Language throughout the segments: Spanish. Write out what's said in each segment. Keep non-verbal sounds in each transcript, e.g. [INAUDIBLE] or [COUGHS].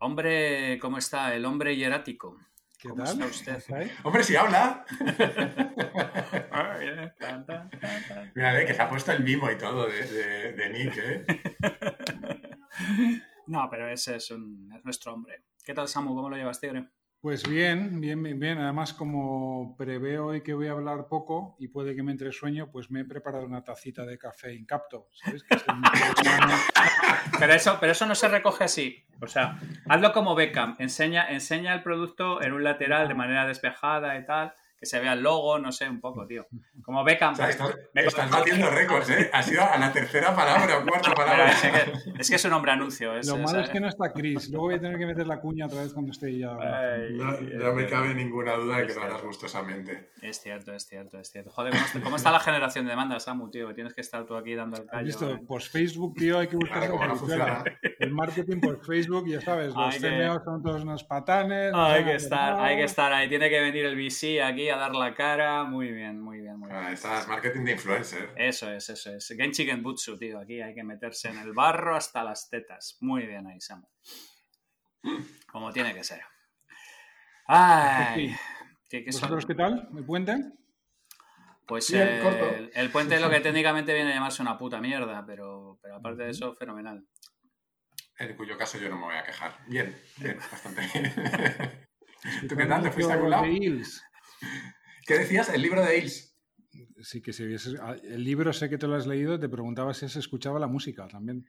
Hombre, ¿cómo está? El hombre hierático. ¿Qué ¿Cómo tal? está usted? Hombre, si habla. Tan. Mira, eh, que se ha puesto el mimo y todo de, de- de Nick, ¿eh? [LAUGHS] No, pero ese es, un, es nuestro hombre. ¿Qué tal, Samu? ¿Cómo lo llevas, tigre? Pues bien, bien, bien, bien. Además, como preveo hoy que voy a hablar poco y puede que me entre sueño, pues me he preparado una tacita de café Incapto. ¿Sabes? Que es. [LAUGHS] Pero eso, pero eso no se recoge así. O sea, hazlo como Beckham. Enseña, enseña el producto en un lateral de manera despejada y tal. Que se vea el logo, no sé, un poco, tío. Como Beckham. O sea, estás, Me- estás batiendo récords, ¿eh? Ha sido a la tercera palabra o cuarta [LAUGHS] palabra. es, que, es que es un hombre anuncio. Es, Lo malo es que no está Chris. Luego voy a tener que meter la cuña otra vez cuando esté ya. Ay, No, no me cabe ninguna duda de que lo harás gustosamente. Es cierto, es cierto, es cierto. Joder, ¿cómo está, cómo está la generación de demandas, Samu, tío? Tienes que estar tú aquí dando el ¿Has callo. visto? ¿eh? Pues Facebook, tío, hay que buscar Claro, cómo no soluciones. funciona. El marketing por Facebook, ya sabes, los Hay que- CMOs son todos unos patanes. no Hay que estar, hay que estar ahí. Tiene que venir el VC aquí a dar la cara. Muy bien, muy bien, muy bien. Ah, Estás marketing de influencer. Eso es, eso es. Genchi Genbutsu, tío. Aquí hay que meterse en el barro hasta las tetas. Muy bien ahí, Samu. Como tiene que ser. Ay. ¿Qué, qué? ¿Vosotros qué tal? ¿El puente? Pues Bien, eh, el, el puente es lo que técnicamente viene a llamarse una puta mierda, pero, pero aparte de eso, fenomenal. En cuyo caso yo no me voy a quejar. Bien, bien, bastante bien. [LAUGHS] ¿Tú qué tal? ¿Te fuiste a algún lado? ¿Qué decías? El libro de Hills. Sí, que si hubieses- ah, El libro sé que te lo has leído, te preguntaba si se escuchaba la música también.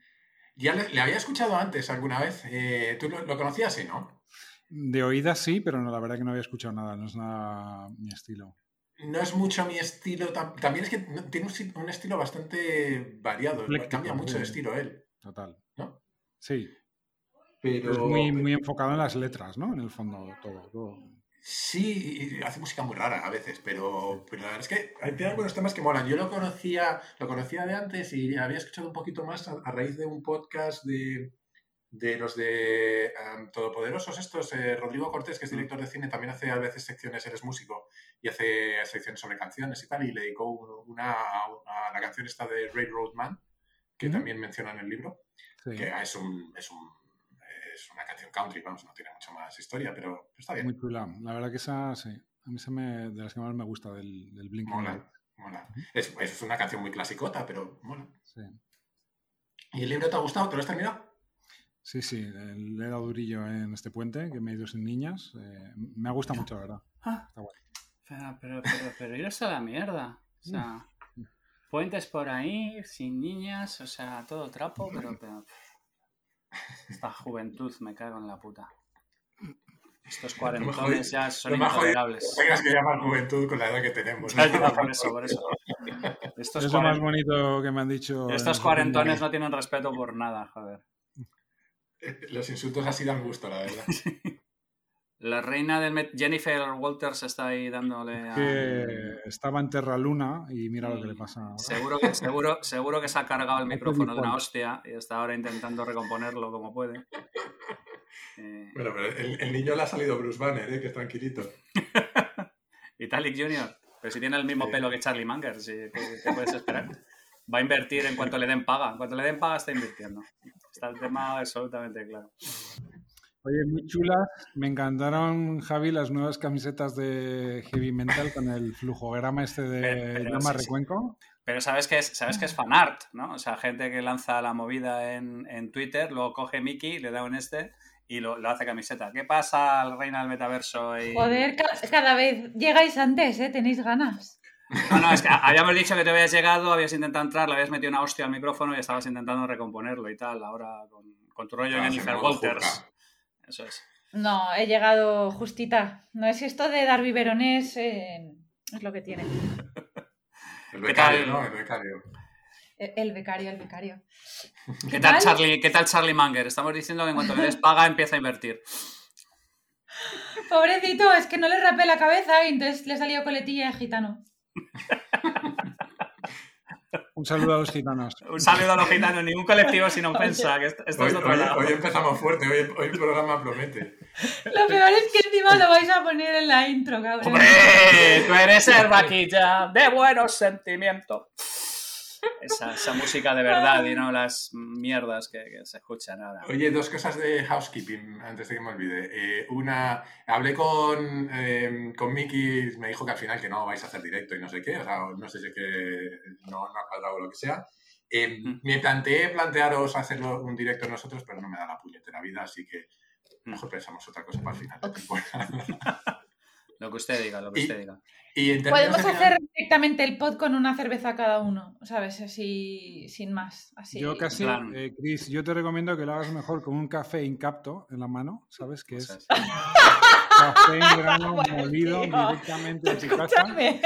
Ya le, le había escuchado antes alguna vez. Eh, ¿Tú lo, lo conocías, sí, no? De oídas sí, pero no, la verdad que no había escuchado nada, no es nada mi estilo. No es mucho mi estilo. tam- También es que tiene un, estilo bastante variado. Ecléctico, Cambia mucho de estilo él. Total. ¿No? Sí, Pero es muy, muy enfocado en las letras, ¿no? En el fondo, todo. todo. Sí, hace música muy rara a veces, pero, pero la verdad es que hay- tiene algunos temas que molan. Yo lo conocía, lo conocía de antes y había escuchado un poquito más a, a raíz de un podcast de, de los de em, Todopoderosos, estos. eh, Rodrigo Cortés, que es director de cine, también hace a veces secciones, eres músico, y hace secciones sobre canciones y tal, y le dedicó un- una a la canción esta de Railroad Man, que Ujú. también menciona en el libro Sí, que es, un, es, un, es una canción country, vamos, no tiene mucha más historia, pero está bien, muy chula. La verdad que esa, sí. A mí esa me, de las que más me gusta del, del Blink. mola, mola. Es, es una canción muy clasicota, pero mola. Sí. ¿Y el libro te ha gustado? ¿Te lo has terminado? sí, sí, le he dado durillo en este puente, que me he ido sin niñas. eh, me ha gustado mucho, la verdad. Ah, Está guay. pero, pero, pero, pero iros a la mierda. O sea, [LAUGHS] puentes por ahí, sin niñas, o sea, todo trapo, pero, pero- Esta [LAUGHS] juventud me cago en la puta. Estos [LAUGHS] cuarentones ya son intolerables. tengas que llamar juventud con la edad que tenemos. Ya, [LAUGHS] ya, por eso, por eso. Estos, Es lo más bonito que me han dicho. estos cuarentones no tienen respeto por nada, joder. Los insultos así dan gusto, la verdad. La reina del Met, Jennifer Walters está ahí dándole a... que estaba en Terra Luna y mira lo que le pasa ahora. Seguro que, seguro, seguro que se ha cargado el [LAUGHS] micrófono de una hostia y está ahora intentando recomponerlo como puede. [LAUGHS] Eh, Bueno, pero el, el niño le ha salido Bruce Banner, ¿eh? que es tranquilito. [LAUGHS] Italic Junior, pero si tiene el mismo Sí. pelo que Charlie Munger, ¿sí? ¿qué, qué puedes esperar? Va a invertir en cuanto le den paga. En cuanto le den paga está invirtiendo. Está el tema absolutamente claro. Oye, muy chulas. Me encantaron, Javi, las nuevas camisetas de Heavy Mental con el flujograma este de Pero- pero Llama sí, sí. Recuenco. Pero sabes que es, sabes que es fanart, ¿no? O sea, gente que lanza la movida en, en Twitter, luego coge Mickey, le da un este y lo, lo hace camiseta. ¿Qué pasa al reina del metaverso? Y... Joder, ca- cada vez llegáis antes, ¿eh? Tenéis ganas. No, no, es que habíamos dicho que te habías llegado, habías intentado entrar, le habías metido una hostia al micrófono y estabas intentando recomponerlo y tal. Ahora con, con tu rollo en Jennifer Walters. Eso es. No, he llegado justita. No es esto de dar biberones, eh, es lo que tiene. [LAUGHS] El ¿Qué becario? ¿no? El becario. El el becario, el becario. ¿Qué tal, tal? Charlie, ¿Qué tal Charlie Munger? Estamos diciendo que en cuanto le des paga empieza a invertir. Pobrecito, es que no le rapé la cabeza y entonces le salió coletilla de gitano. [LAUGHS] Un saludo a los gitanos. [LAUGHS] Un saludo a los gitanos, ningún colectivo sin ofensa, que esto, esto Hoy, es otro hoy- lado. hoy empezamos fuerte, hoy, hoy el programa promete. Lo peor es que encima lo vais a poner en la intro, cabrón. ¡Hombre! Tú eres el vaquilla de buenos sentimientos. Esa, esa música de verdad y no las mierdas que, que se escuchan ahora. Oye, dos cosas de housekeeping antes de que me olvide. Eh, una, hablé con, eh, con Miki, me dijo que al final que no vais a hacer directo y no sé qué, o sea, no sé si es que no, no ha cuadrado o lo que sea. Eh, Mm. Me planteé plantearos hacerlo un directo nosotros, pero no me da la puñetera vida, así que Mm. mejor pensamos otra cosa para el final. de [LAUGHS] temporada. Lo que usted diga, lo que Y- usted diga. Y Podemos hacer directamente el pod con una cerveza cada uno, ¿sabes? Así, sin más. Así. Yo casi, eh, Chris, yo te recomiendo que lo hagas mejor con un café incapto en la mano, ¿sabes? Que es [LAUGHS] café en grano [LAUGHS] Bueno, molido tío. directamente a tu casa. Escúchame.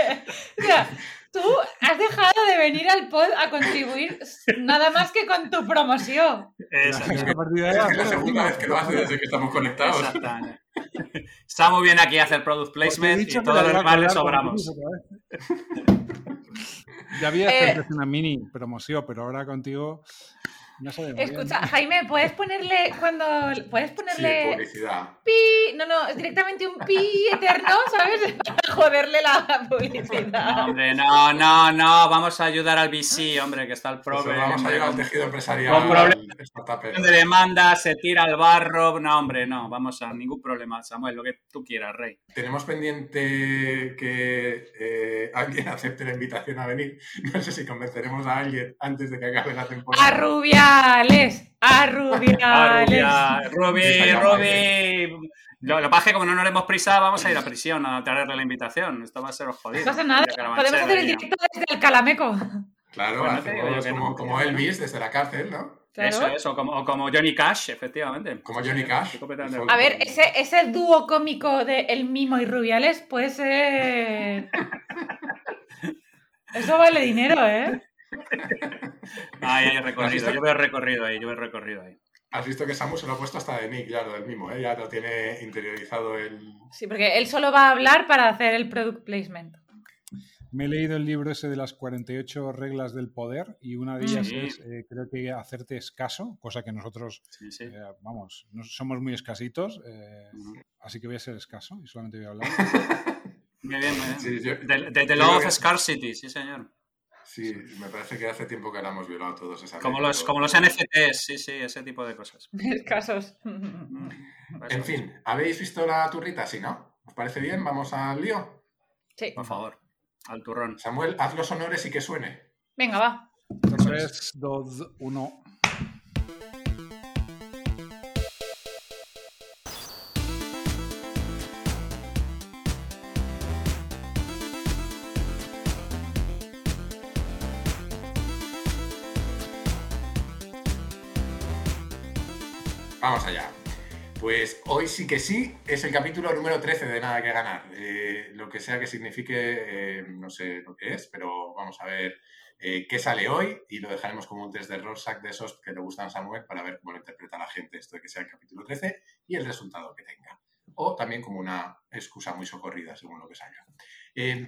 O sea, tú has dejado de venir al pod a contribuir nada más que con tu promoción. [LAUGHS] Es de la segunda vez que lo hace desde que estamos conectados. exactamente. Está muy bien aquí hacer product placement dicho y que todo la lo iba a demás le sobramos. [LAUGHS] Ya había Eh. hecho una mini promoción, pero ahora contigo no sabemos. bien. Escucha, Jaime, ¿puedes ponerle cuando puedes Sí, ponerle publicidad. pi? No, no, es directamente un pi eterno, ¿sabes? [LAUGHS] Para joderle la publicidad. No, hombre, no, no, no. Vamos a ayudar al VC, hombre, que está el Pues prove. vamos a llegar al tejido empresarial. Con problemas. de demanda, se tira al barro. No, hombre, no. Vamos a ningún problema, Samuel. Lo que tú quieras, Rey. Tenemos pendiente que eh, alguien [LAUGHS] acepte la invitación a venir. No sé si convenceremos a alguien antes de que acabe la temporada. A Rubiales, a Rubiales. Rubia, Rubi, Rubi. Lo, lo que pasa es que como no nos hemos prisa, vamos a ir a prisión a traerle la invitación. Esto va a ser jodido. No pasa nada, podemos hacer el directo desde el Calameco. Claro, Bueno, hacemos como, no. como Elvis desde la cárcel, ¿no? Eso Claro. es, o como, o como Johnny Cash, efectivamente. Como Johnny Cash. A ver, ese, ese dúo cómico de El Mimo y Rubiales puede ser... [LAUGHS] Eso vale dinero, ¿eh? Ahí hay ¿Has recorrido. Yo veo recorrido ahí, yo veo recorrido ahí. Has visto que Samu se lo ha puesto hasta de Nick, ya lo del mismo, ¿eh? Ya lo tiene interiorizado el... Sí, porque él solo va a hablar para hacer el product placement. Me he leído el libro ese de las 48 reglas del poder y una de ellas Sí. es, eh, creo que hacerte escaso, cosa que nosotros, Sí, sí. eh, vamos, no somos muy escasitos, eh, así que voy a ser escaso y solamente voy a hablar. [LAUGHS] Muy bien, muy bien. Sí, yo- De, de- de yo Law creo of Scarcity, sí, señor. Sí, me parece que hace tiempo que la hemos violado todos esa Como los, como los NFTs, sí, sí, ese tipo de cosas. [LAUGHS] Casos. [LAUGHS] Eso En fin, ¿habéis visto la turrita? Sí, ¿no? ¿Os parece bien? Vamos al lío. Sí. Por favor, al turrón. Samuel, haz los honores y que suene. Venga, va. 3, 2, 1. Vamos allá. Pues hoy sí que sí, es el capítulo número 13 de Nada que Ganar. Eh, lo que sea que signifique, eh, no sé lo que es, pero vamos a ver eh, qué sale hoy y lo dejaremos como un test de Rorschach de esos que le gustan a Samuel para ver cómo lo interpreta la gente esto de que sea el capítulo 13 y el resultado que tenga. O también como una excusa muy socorrida, según lo que salga.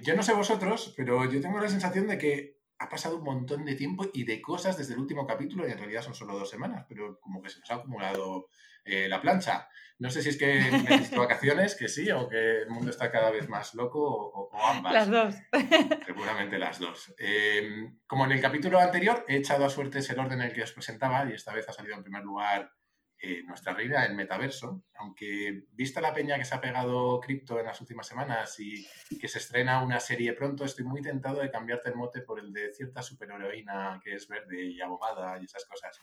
Yo no sé vosotros, pero yo tengo la sensación de que ha pasado un montón de tiempo y de cosas desde el último capítulo y en realidad son solo dos semanas, pero como que se nos ha acumulado eh, la plancha. No sé si es que necesito vacaciones, que sí, o que el mundo está cada vez más loco, o, o ambas. Las dos. [LAUGHS] Seguramente las dos. Eh, como en el capítulo anterior, he echado a suertes el orden en el que os presentaba y esta vez ha salido en primer lugar eh, nuestra reina, el metaverso. Aunque vista la peña que se ha pegado cripto en las últimas semanas y que se estrena una serie pronto, estoy muy tentado de cambiarte el mote por el de cierta superheroína que es verde y abogada y esas cosas.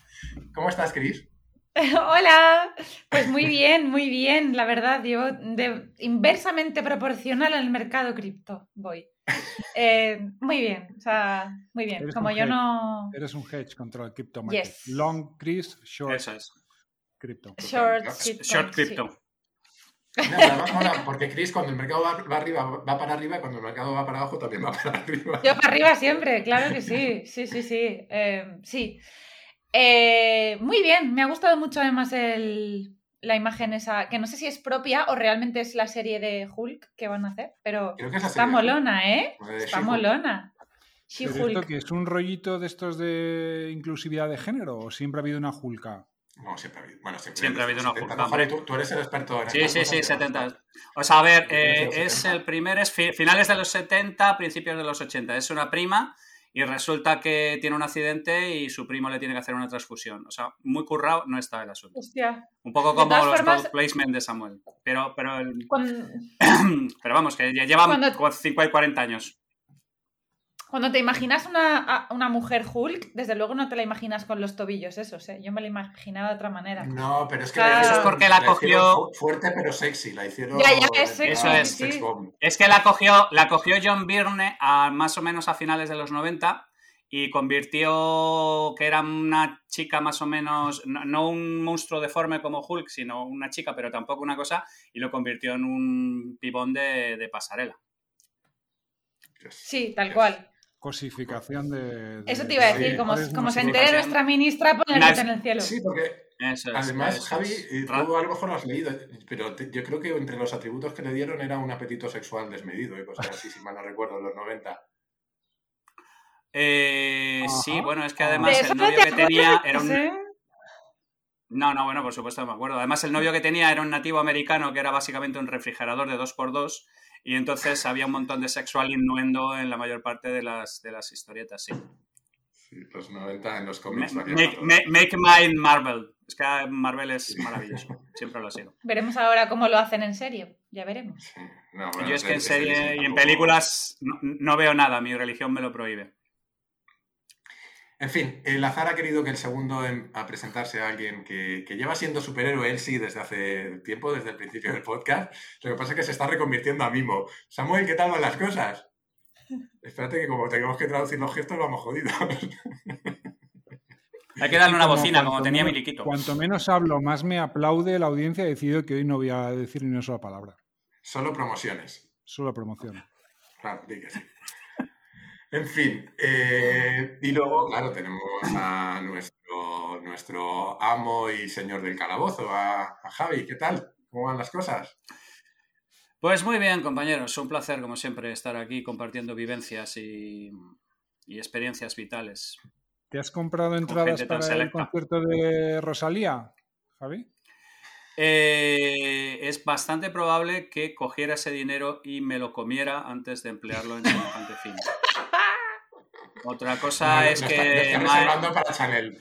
¿Cómo estás, Cris? [LAUGHS] Hola. Pues muy bien, muy bien. La verdad, yo de inversamente proporcional al mercado cripto voy. Eh, muy bien, o sea, muy bien. Eres Como yo hedge. no. Eres un hedge contra el crypto market. Yes. Long, Chris, short, Eso es. Crypto. Short, Short crypto, sí. mola, porque Chris, cuando el mercado va, va arriba, va para arriba, y cuando el mercado va para abajo, también va para [LAUGHS] arriba. Yo para arriba siempre, claro que sí. Sí, sí, sí. Eh, sí. Eh, muy bien, me ha gustado mucho además el, la imagen esa, que no sé si es propia o realmente es la serie de Hulk que van a hacer, pero Creo que es la está molona, ¿eh? Está molona. ¿Pero esto She-Hulk. que es un rollito de estos de inclusividad de género o siempre ha habido una Hulka? No, siempre ha habido. Bueno, siempre, Siempre ha habido una 70, Hulk, no, hombre. Tú, tú eres el experto en Sí, sí, sí, cosas, 70. O sea, a ver, eh, es 70. el primer, es fi- finales de los 70, principios de los 80. Es una prima y resulta que tiene un accidente y su primo le tiene que hacer una transfusión. O sea, muy currado no está el asunto. Hostia. Un poco como los formas- product placement de Samuel. Pero, pero, el- Cuando, [CLEARS THROAT] pero vamos, que ya llevan Cuando- como 50 y 40 años. Cuando te imaginas una, a- una mujer Hulk, desde luego no te la imaginas con los tobillos esos, ¿eh? Yo me la imaginaba de otra manera. No, pero es que Claro. la Eso es porque la cogió- fu- fuerte pero sexy. La hicieron. Ya, ya, es sexy, sí. bomb. Es que la cogió, la cogió John Byrne a más o menos a finales de los 90 y convirtió que era una chica más o menos, no, no un monstruo deforme como Hulk, sino una chica, pero tampoco una cosa, y lo convirtió en un pibón de, de pasarela. Sí, tal Yes. cual. Cosificación de, de- Eso te iba a decir, como, como se entere nuestra ministra, poner Una- en el cielo. Sí, porque Eso es, además, eso Javi, es. eh, tú a lo mejor lo has leído, pero te- yo creo que entre los atributos que le dieron era un apetito sexual desmedido y cosas así, si mal no recuerdo, en los 90. Eh, sí, bueno, es que De además ¿De el novio que tenía era un... eh? No, no, bueno, por supuesto me acuerdo. Además, el novio que tenía era un nativo americano que era básicamente un refrigerador de 2x2 y entonces había un montón de sexual innuendo en la mayor parte de las, de las historietas, sí. Sí, los 90 en los cómics. Make, para ma- todo. make mine Marvel. Es que Marvel es maravilloso. Siempre lo ha sido. Veremos ahora cómo lo hacen en serie. Ya veremos. Sí, no, bueno, Yo es que en serie y en películas no, no veo nada. Mi religión me lo prohíbe. En fin, el azar ha querido que el segundo en- a presentarse a alguien que, que lleva siendo superhéroe él sí desde hace tiempo, desde el principio del podcast. Lo que pasa es que se está reconvirtiendo a mimo. Samuel, ¿qué tal van las cosas? Espérate que como tenemos que traducir los gestos vamos jodidos. [LAUGHS] Hay que darle una Como bocina, como tenía menos- Miliquito. Cuanto menos hablo, más me aplaude la audiencia. He decidido que hoy no voy a decir ni una sola palabra. Solo promociones. Solo promoción. Claro, sí. En fin, eh, y luego, claro, tenemos a nuestro, nuestro amo y señor del calabozo, a, a Javi. ¿Qué tal? ¿Cómo van las cosas? Pues muy bien, compañeros. Un placer, como siempre, estar aquí compartiendo vivencias y, y experiencias vitales. ¿Te has comprado entradas para el concierto de Rosalía, Javi? Eh, es bastante probable que cogiera ese dinero y me lo comiera antes de emplearlo en semejante [LAUGHS] fin. Otra cosa es que... está- reservando para Chanel.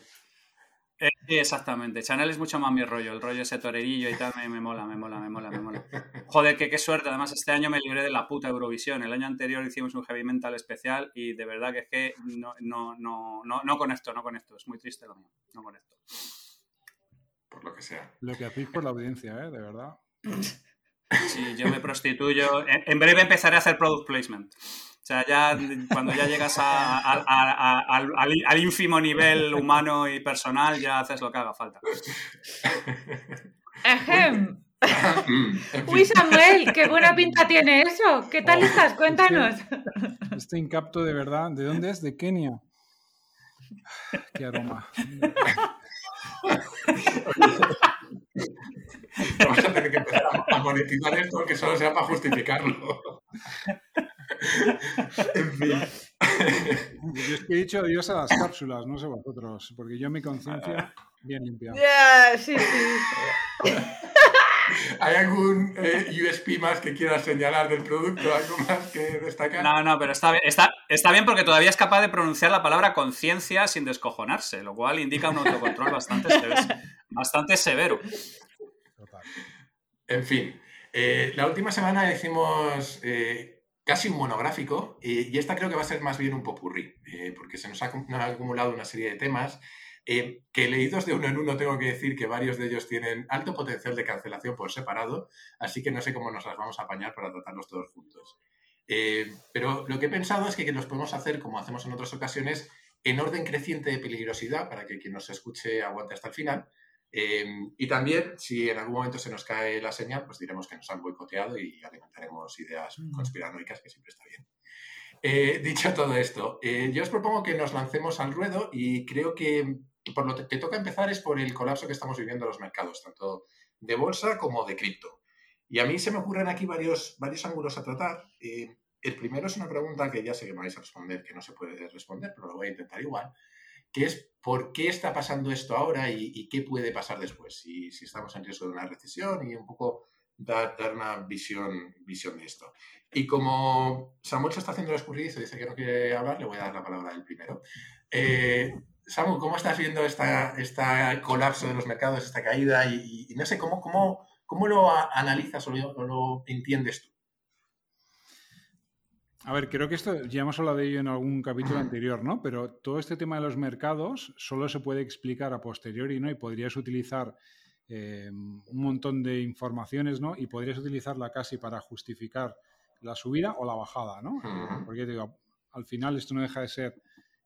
Eh, sí, exactamente. Chanel es mucho más mi rollo. El rollo ese torerillo y tal me, me mola, me mola, me mola, me mola. Joder, que qué suerte. Además, este año me libré de la puta Eurovisión. El año anterior hicimos un heavy mental especial y de verdad que es que no, no, no, no, no conecto, no conecto. Es muy triste lo mío. No conecto. Por lo que sea. Lo que hacéis por la audiencia, ¿eh? De verdad. Sí, yo me prostituyo. En, en breve empezaré a hacer product placement. O sea, ya cuando ya llegas a- a- a- a- al, al- al ínfimo nivel humano y personal, ya haces lo que haga falta. Ejem. Mm, Uy. Samuel, qué buena pinta tiene eso. ¿Qué tal Oh, estás? Cuéntanos. Este incapto de verdad, ¿de dónde es? ¿De Kenia? Qué aroma. Vamos a tener que empezar a, monetizar esto, aunque solo sea para justificarlo. En fin. Yo es que he dicho adiós a las cápsulas, no sé vosotros, porque yo mi conciencia bien limpia. Sí, sí. ¿Hay algún eh, USP más que quieras señalar del producto? ¿Algo más que destacar? No, no, pero está bien, está, está bien porque todavía es capaz de pronunciar la palabra conciencia sin descojonarse, lo cual indica un autocontrol bastante, severo- bastante severo. Total. En fin, eh, la última semana hicimos eh, casi un monográfico eh, y esta creo que va a ser más bien un popurrí, eh, porque se nos ha, acumulado una serie de temas eh, que leídos de uno en uno tengo que decir que varios de ellos tienen alto potencial de cancelación por separado, así que no sé cómo nos las vamos a apañar para tratarlos todos juntos. Pero lo que he pensado es que los podemos hacer, como hacemos en otras ocasiones, en orden creciente de peligrosidad, para que quien nos escuche aguante hasta el final. Eh, y también, si en algún momento se nos cae la señal, pues diremos que nos han boicoteado y alimentaremos ideas Mm. conspiranoicas, que siempre está bien. Eh, [LAUGHS] dicho todo esto, eh, yo os propongo que nos lancemos al ruedo y creo que por lo que toca empezar es por el colapso que estamos viviendo en los mercados, tanto de bolsa como de cripto. Y a mí se me ocurren aquí varios, varios ángulos a tratar. Eh, el primero es una pregunta que ya sé que me vais a responder, que no se puede responder, pero lo voy a intentar igual, que es por qué está pasando esto ahora y, y qué puede pasar después, si, si estamos en riesgo de una recesión y un poco dar, una visión, visión de esto. Y como Samuel se está haciendo el escurridizo y dice que no quiere hablar, le voy a dar la palabra a él primero. Eh, ¿cómo estás viendo esta, esta colapso de los mercados, esta caída? Y, no sé, ¿cómo, cómo, cómo lo analizas o lo, entiendes tú? A ver, creo que esto ya hemos hablado de ello en algún capítulo anterior, ¿no? Pero todo este tema de los mercados solo se puede explicar a posteriori, ¿no? Y podrías utilizar eh, un montón de informaciones, ¿no? Y podrías utilizarla casi para justificar la subida o la bajada, ¿no? Porque digo, al final esto no deja de ser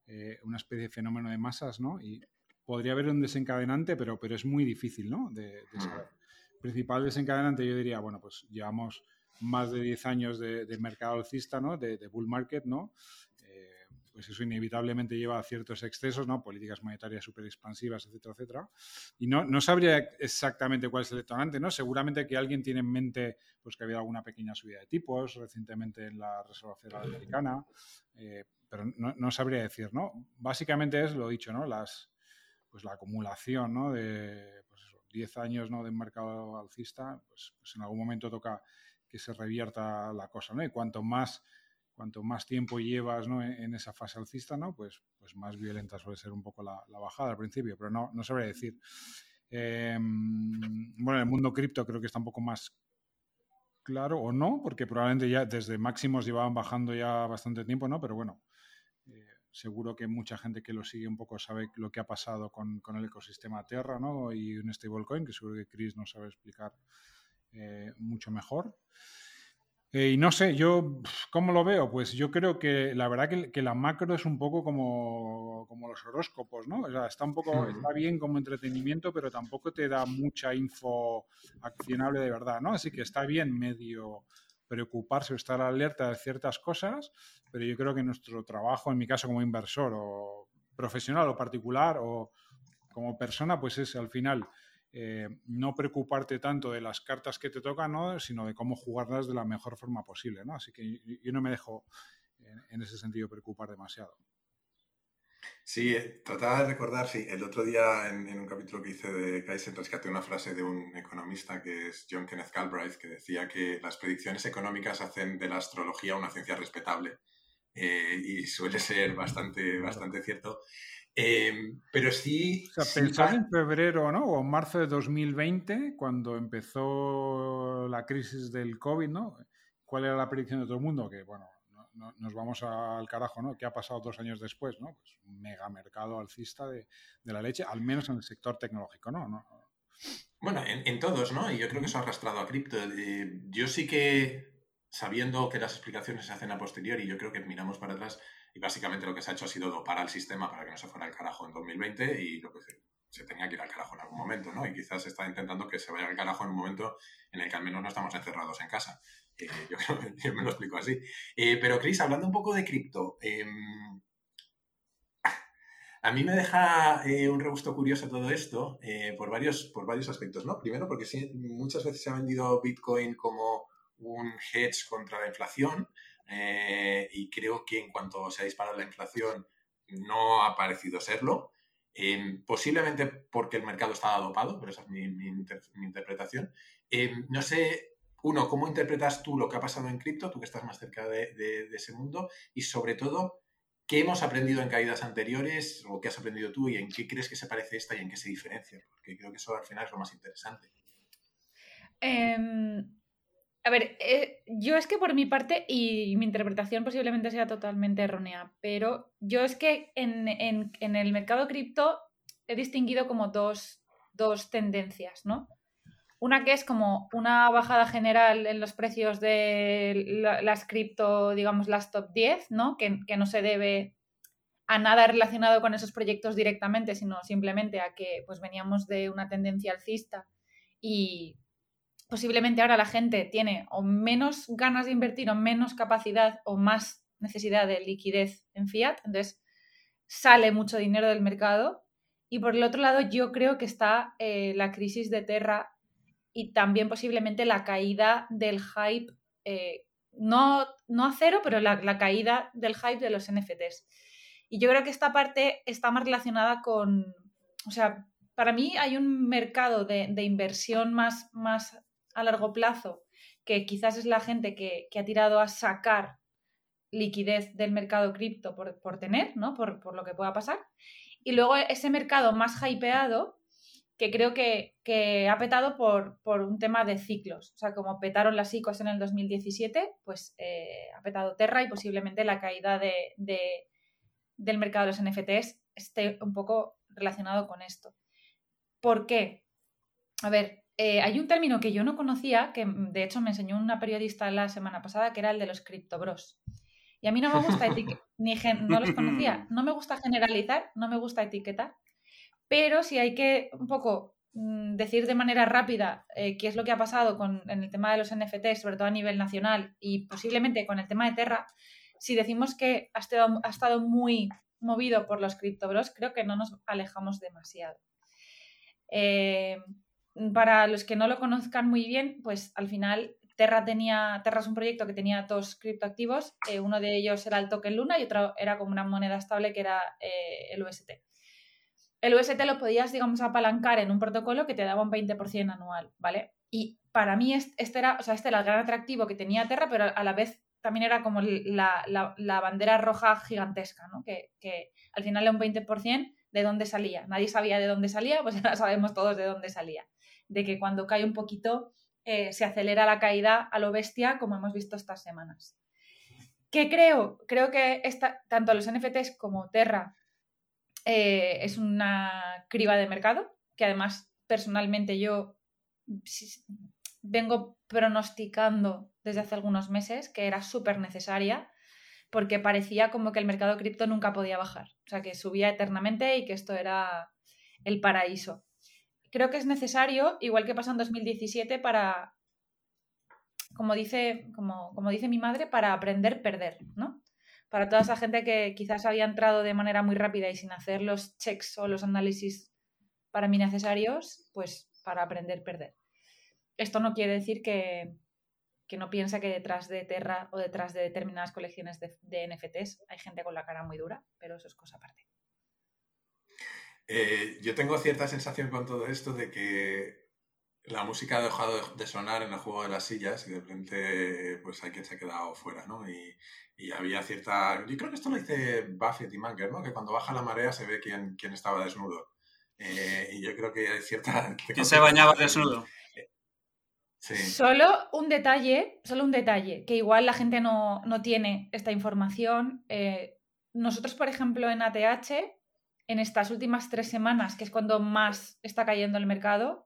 eh, una especie de fenómeno de masas, ¿no? Y podría haber un desencadenante, pero, pero es muy difícil, ¿no? De, saber. Principal desencadenante, yo diría, bueno, pues llevamos más de 10 años de, mercado alcista, ¿no? De, bull market, ¿no? Eh, pues eso inevitablemente lleva a ciertos excesos, ¿no? Políticas monetarias súper expansivas, etcétera, etcétera. Y no, no sabría exactamente cuál es el detonante, ¿no? Seguramente que alguien tiene en mente pues que ha habido alguna pequeña subida de tipos recientemente en la Reserva Federal Americana, eh, pero no, sabría decir, ¿no? Básicamente es lo dicho, ¿no? Las, pues la acumulación, ¿no? De pues 10 años ¿no? de mercado alcista, pues, pues, en algún momento toca que se revierta la cosa, ¿no? Y cuanto más, cuanto más tiempo llevas ¿no? en, esa fase alcista, ¿no? Pues, pues más violenta suele ser un poco la, bajada al principio, pero no, no sabría decir. Em, bueno, en el mundo cripto creo que está un poco más claro o no, porque probablemente ya desde máximos llevaban bajando ya bastante tiempo, ¿no? Pero bueno, seguro que mucha gente que lo sigue un poco sabe lo que ha pasado con, el ecosistema Terra ¿no? y un stablecoin, que seguro que Chris nos sabe explicar eh, mucho mejor. Eh, y no sé, yo, ¿cómo lo veo? Pues yo creo que la verdad que, la macro es un poco como, como, los horóscopos, ¿no? O sea, está un poco, está bien como entretenimiento, pero tampoco te da mucha info accionable de verdad, ¿no? Así que está bien medio preocuparse o estar alerta de ciertas cosas, pero yo creo que nuestro trabajo, en mi caso como inversor o profesional o particular o como persona, pues es al final eh, no preocuparte tanto de las cartas que te tocan, ¿no? sino de cómo jugarlas de la mejor forma posible. ¿no? Así que yo no me dejo en ese sentido preocupar demasiado. Sí, eh, trataba de recordar, sí, el otro día en, un capítulo que hice de Kaizen rescaté una frase de un economista que es John Kenneth Galbraith, que decía que las predicciones económicas hacen de la astrología una ciencia respetable. Eh, y suele ser bastante, bastante cierto. Eh, pero sí... O sea, pensar en febrero ¿no? o marzo de 2020, cuando empezó la crisis del COVID, ¿no? ¿Cuál era la predicción de todo el mundo? Que, bueno, nos vamos al carajo, ¿no? ¿Qué ha pasado dos años después, ¿no? Pues un mega mercado alcista de, la leche, al menos en el sector tecnológico, ¿no? Bueno, en, todos, ¿no? Y yo creo que eso ha arrastrado a cripto. yo sí que, sabiendo que las explicaciones se hacen a posteriori, yo creo que miramos para atrás y básicamente lo que se ha hecho ha sido dopar al sistema para que no se fuera al carajo en 2020 y lo que se, tenía que ir al carajo en algún momento, ¿no? Y quizás se está intentando que se vaya al carajo en un momento en el que al menos no estamos encerrados en casa. [LAUGHS] yo, yo, me lo explico así. Eh, pero, Chris, hablando un poco de cripto, em, a mí me deja eh, un regusto curioso todo esto eh, por, varios, por varios aspectos, ¿no? Primero, porque muchas veces se ha vendido Bitcoin como un hedge contra la inflación y creo que en cuanto se ha disparado la inflación no ha parecido serlo. Em, posiblemente porque el mercado estaba dopado, pero esa es mi, mi interpretación. Em, no sé uno, ¿cómo interpretas tú lo que ha pasado en cripto, tú que estás más cerca de, ese mundo? Y sobre todo, ¿qué hemos aprendido en caídas anteriores o qué has aprendido tú y en qué crees que se parece esta y en qué se diferencia? Porque creo que eso al final es lo más interesante. Em, a ver, eh, yo es que por mi parte, y mi interpretación posiblemente sea totalmente errónea, pero yo es que en, el mercado cripto he distinguido como dos, dos tendencias, ¿no? Una que es como una bajada general en los precios de las cripto, digamos, las top 10, ¿no? Que, no se debe a nada relacionado con esos proyectos directamente, sino simplemente a que pues veníamos de una tendencia alcista y posiblemente ahora la gente tiene o menos ganas de invertir o menos capacidad o más necesidad de liquidez en fiat, entonces sale mucho dinero del mercado. Y por el otro lado, yo creo que está eh, la crisis de Terra y también posiblemente la caída del hype, eh, no, no a cero, pero la, caída del hype de los NFTs. Y yo creo que esta parte está más relacionada con, o sea, para mí hay un mercado de, inversión más, más a largo plazo, que quizás es la gente que, ha tirado a sacar liquidez del mercado cripto por, por tener, ¿no? Por, por, lo que pueda pasar. Y luego ese mercado más hypeado, que creo que, ha petado por, un tema de ciclos. O sea, como petaron las ICOs en el 2017, pues eh, ha petado Terra y posiblemente la caída de, del mercado de los NFTs esté un poco relacionado con esto. ¿Por qué? A ver, eh, hay un término que yo no conocía, que de hecho me enseñó una periodista la semana pasada, que era el de los criptobros. Y a mí no me gusta [LAUGHS] ni no los conocía, no me gusta generalizar, no me gusta etiquetar, pero si hay que un poco mm, decir de manera rápida eh, qué es lo que ha pasado con, en el tema de los NFTs, sobre todo a nivel nacional y posiblemente con el tema de Terra, si decimos que ha estado, ha estado muy movido por los criptobros, creo que no nos alejamos demasiado. Eh, para los que no lo conozcan muy bien, pues al final Terra tenía, Terra es un proyecto que tenía dos criptoactivos, eh, uno de ellos era el token Luna y otro era como una moneda estable que era el UST el UST lo podías, digamos, apalancar en un protocolo que te daba un 20% anual, ¿vale? Y para mí este era, o sea, este era el gran atractivo que tenía Terra, pero a la vez también era como la, bandera roja gigantesca, ¿no? Que, al final era un 20% de dónde salía. Nadie sabía de dónde salía, pues ahora sabemos todos de dónde salía. De que cuando cae un poquito eh, se acelera la caída a lo bestia, como hemos visto estas semanas. ¿Qué creo? Creo que esta, tanto los NFTs como Terra eh, es una criba de mercado, que además personalmente yo vengo pronosticando desde hace algunos meses que era súper necesaria porque parecía como que el mercado cripto nunca podía bajar, o sea, que subía eternamente y que esto era el paraíso. Creo que es necesario, igual que pasó en 2017, para, como dice, como, como dice mi madre, para aprender perder, ¿no? para toda esa gente que quizás había entrado de manera muy rápida y sin hacer los checks o los análisis para mí necesarios, pues para aprender perder. Esto no quiere decir que, no piensa que detrás de Terra o detrás de determinadas colecciones de, NFTs hay gente con la cara muy dura, pero eso es cosa aparte. Eh, yo tengo cierta sensación con todo esto de que la música ha dejado de sonar en el juego de las sillas y de repente pues hay quien se ha quedado fuera, ¿no? Y, y había cierta... Yo creo que esto lo dice Buffett y Manger, ¿no? Que cuando baja la marea se ve quién, quién estaba desnudo. Eh, y yo creo que hay cierta... [LAUGHS] ¿Quién se bañaba desnudo? Sí. Solo un detalle, solo un detalle, que igual la gente no, tiene esta información. Eh, nosotros, por ejemplo, en ATH, en estas últimas tres semanas, que es cuando más está cayendo el mercado,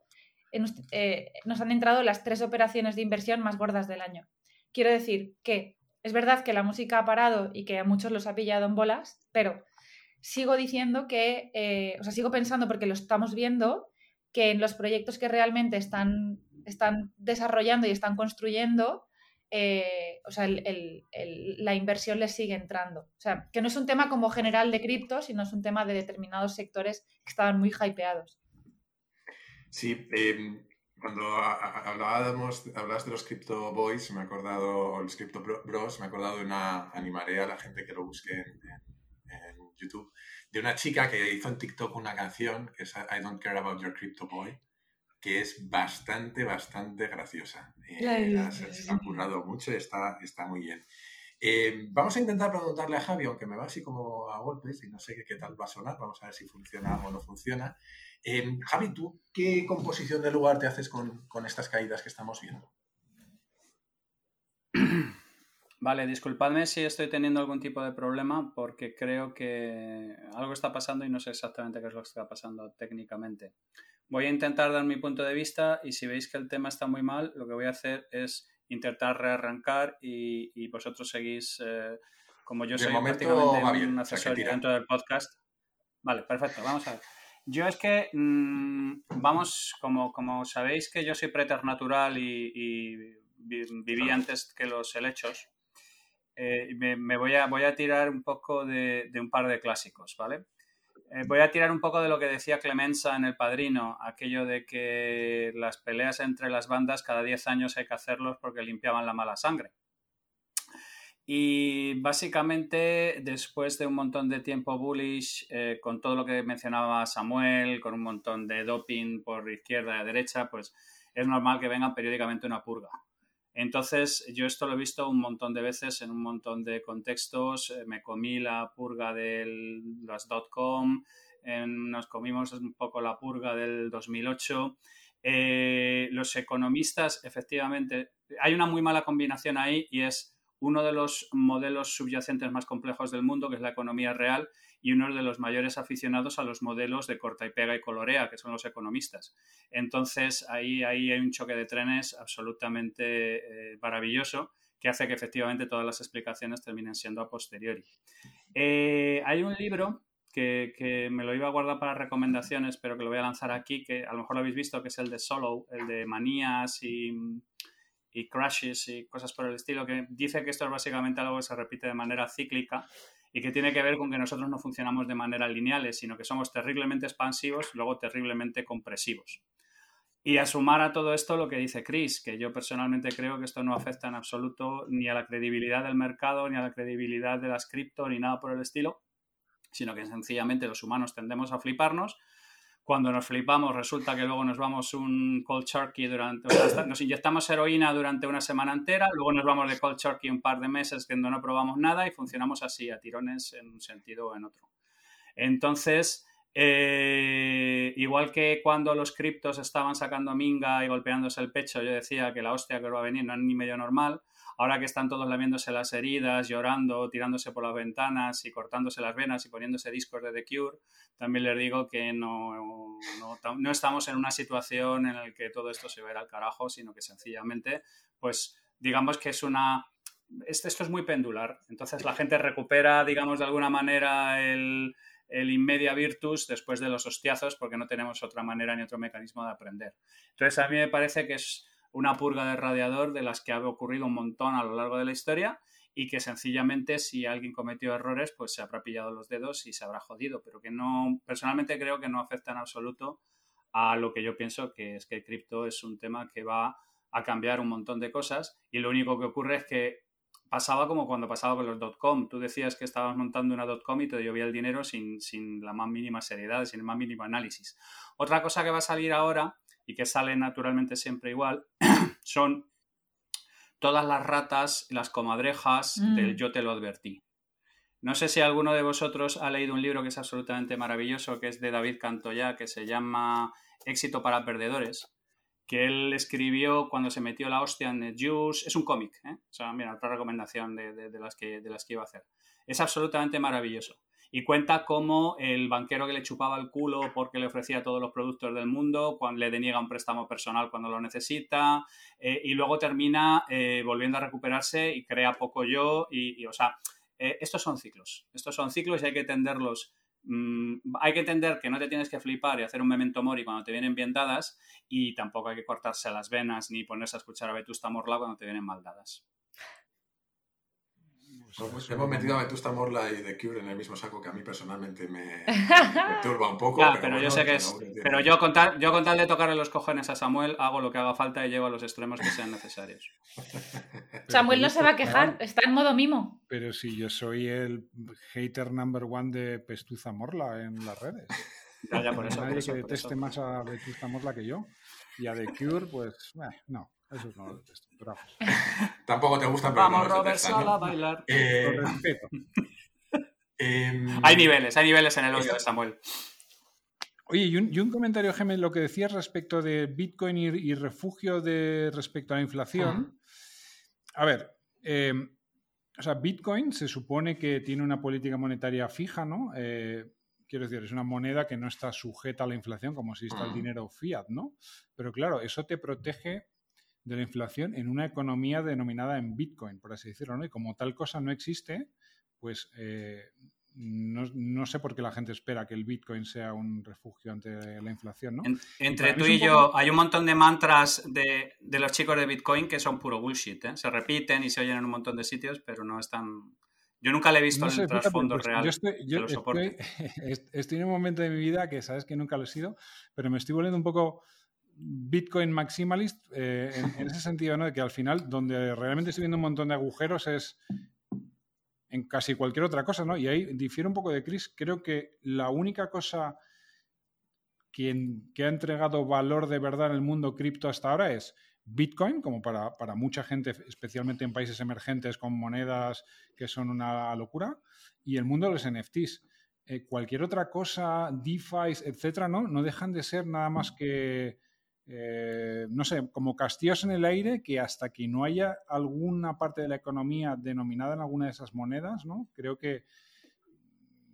eh, nos han entrado las tres operaciones de inversión más gordas del año. Quiero decir que es verdad que la música ha parado y que a muchos los ha pillado en bolas, pero sigo diciendo que, eh, o sea, sigo pensando porque lo estamos viendo, que en los proyectos que realmente están, están desarrollando y están construyendo, eh, o sea, la inversión les sigue entrando. O sea, que no es un tema como general de cripto, sino es un tema de determinados sectores que estaban muy hypeados. Sí, em, cuando hablábamos, hablabas de los Crypto Boys, me he acordado, o los Crypto Bros, me he acordado de una, animaré a la gente que lo busque en, YouTube, de una chica que hizo en TikTok una canción que es I Don't Care About Your Crypto Boy, que es bastante, bastante graciosa. Eh, se, ha currado mucho y está, está muy bien. Eh, vamos a intentar preguntarle a Javi, aunque me va así como a golpes y no sé qué tal va a sonar, vamos a ver si funciona o no funciona. Eh, Javi, ¿tú qué composición de lugar te haces con, estas caídas que estamos viendo? [CLEARS THROAT] Vale, disculpadme si estoy teniendo algún tipo de problema porque creo que algo está pasando y no sé exactamente qué es lo que está pasando técnicamente. Voy a intentar dar mi punto de vista y si veis que el tema está muy mal, lo que voy a hacer es intentar rearrancar y, vosotros seguís, eh, como yo soy prácticamente un asesor dentro del podcast. Vale, perfecto, vamos a ver. Yo es que, mm, vamos, como, como sabéis que yo soy preternatural y, y viví antes que los helechos, eh, me, voy, a, voy a tirar un poco de, un par de clásicos, ¿vale? Eh, voy a tirar un poco de lo que decía Clemenza en El Padrino, aquello de que las peleas entre las bandas cada 10 años hay que hacerlos porque limpiaban la mala sangre. Y básicamente, después de un montón de tiempo bullish, eh, con todo lo que mencionaba Samuel, con un montón de doping por izquierda y derecha, pues es normal que vengan periódicamente una purga. Entonces, yo esto lo he visto un montón de veces en un montón de contextos. Eh, me comí la purga de las .com, nos comimos un poco la purga del 2008. Eh, los economistas, efectivamente, hay una muy mala combinación ahí y es uno de los modelos subyacentes más complejos del mundo, que es la economía real, y uno de los mayores aficionados a los modelos de corta y pega y colorea, que son los economistas. Entonces, ahí, ahí hay un choque de trenes absolutamente eh, maravilloso que hace que efectivamente todas las explicaciones terminen siendo a posteriori. Eh, hay un libro que, me lo iba a guardar para recomendaciones, pero que lo voy a lanzar aquí, que a lo mejor lo habéis visto, que es el de Solo, el de manías y, y crashes y cosas por el estilo, que dice que esto es básicamente algo que se repite de manera cíclica y que tiene que ver con que nosotros no funcionamos de manera lineal, sino que somos terriblemente expansivos y luego terriblemente compresivos. Y a sumar a todo esto lo que dice Chris, que yo personalmente creo que esto no afecta en absoluto ni a la credibilidad del mercado, ni a la credibilidad de las cripto, ni nada por el estilo, sino que sencillamente los humanos tendemos a fliparnos. Cuando nos flipamos resulta que luego nos vamos un cold turkey durante, nos inyectamos heroína durante una semana entera, luego nos vamos de cold turkey un par de meses que no probamos nada y funcionamos así a tirones en un sentido o en otro. Entonces, eh, igual que cuando los criptos estaban sacando minga y golpeándose el pecho, yo decía que la hostia que va a venir no es ni medio normal. Ahora que están todos lamiéndose las heridas, llorando, tirándose por las ventanas y cortándose las venas y poniéndose discos de The Cure, también les digo que no, no, estamos en una situación en la que todo esto se va a ir al carajo, sino que sencillamente, pues digamos que es una... Esto, esto es muy pendular. Entonces la gente recupera, digamos, de alguna manera el, el inmedia virtus después de los hostiazos porque no tenemos otra manera ni otro mecanismo de aprender. Entonces a mí me parece que es una purga de radiador de las que ha ocurrido un montón a lo largo de la historia y que sencillamente si alguien cometió errores pues se habrá pillado los dedos y se habrá jodido, pero que no, personalmente creo que no afecta en absoluto a lo que yo pienso que es que el cripto es un tema que va a cambiar un montón de cosas y lo único que ocurre es que pasaba como cuando pasaba con los dot-com. Tú decías que estabas montando una dot-com y te llovía el dinero sin, sin, la más mínima seriedad, sin el más mínimo análisis. Otra cosa que va a salir ahora y que sale naturalmente siempre igual, [CLEARS THROAT] son todas las ratas, las comadrejas mm. del yo te lo advertí. No sé si alguno de vosotros ha leído un libro que es absolutamente maravilloso, que es de David Cantoya, que se llama Éxito para Perdedores, que él escribió cuando se metió la hostia en Juice. Es un cómic, ¿eh? O sea, mira, otra recomendación de, las que, de las que iba a hacer. Es absolutamente maravilloso y cuenta cómo el banquero que le chupaba el culo porque le ofrecía todos los productos del mundo, cuando le deniega un préstamo personal cuando lo necesita, eh, y luego termina eh, volviendo a recuperarse y crea poco yo, y, o sea, eh, estos son ciclos, estos son ciclos y hay que entenderlos. Mm, hay que entender que no te tienes que flipar y hacer un memento mori cuando te vienen bien dadas y tampoco hay que cortarse las venas ni ponerse a escuchar a Vetusta Morla cuando te vienen mal dadas. Pues hemos metido a Vetusta Morla y The Cure en el mismo saco que a mí personalmente me, [LAUGHS] turba un poco. pero, yo sé que es. Pero yo con, tal, yo con tal de tocarle los cojones a Samuel, hago lo que haga falta y llego a los extremos que sean necesarios. [LAUGHS] Samuel no se va a quejar, está en modo mimo. Pero si yo soy el hater number one de Pestuza Morla en las redes. Ya, ya, por eso. Nadie que deteste más a Vetusta Morla que yo. Y a The Cure, pues, eh, no. Eso no lo detesto. [LAUGHS] Tampoco te gusta, pero Vamos, Robert Sala, a bailar. Eh, respeto. [LAUGHS] Em, hay niveles, hay niveles en el odio de Samuel. Oye, y un, comentario, Gemel, lo que decías respecto de Bitcoin y, refugio de respecto a la inflación. A ver, em, o sea, Bitcoin se supone que tiene una política monetaria fija, ¿no? Eh, quiero decir, es una moneda que no está sujeta a la inflación como si está el dinero fiat, ¿no? Pero claro, eso te protege de la inflación en una economía denominada en Bitcoin, por así decirlo, ¿no? Y como tal cosa no existe, pues eh, no, sé por qué la gente espera que el Bitcoin sea un refugio ante la inflación, ¿no? entre tú y yo, hay un montón de mantras de, los chicos de Bitcoin que son puro bullshit, ¿eh? Se repiten y se oyen en un montón de sitios, pero no están... Yo nunca le he visto en el trasfondo pues, real. Yo, estoy, yo estoy, [LAUGHS] estoy, en un momento de mi vida que sabes que nunca lo he sido, pero me estoy volviendo un poco Bitcoin maximalist eh, en, ese sentido, ¿no? De que al final, donde realmente estoy viendo un montón de agujeros es en casi cualquier otra cosa, ¿no? Y ahí difiere un poco de Chris. Creo que la única cosa que ha entregado valor de verdad en el mundo cripto hasta ahora es Bitcoin, como para, mucha gente, especialmente en países emergentes con monedas que son una locura, y el mundo de los NFTs. Eh, cualquier otra cosa, DeFi, etcétera, ¿no? no dejan de ser nada más que, eh, no sé, como castillos en el aire que hasta que no haya alguna parte de la economía denominada en alguna de esas monedas, ¿no? Creo que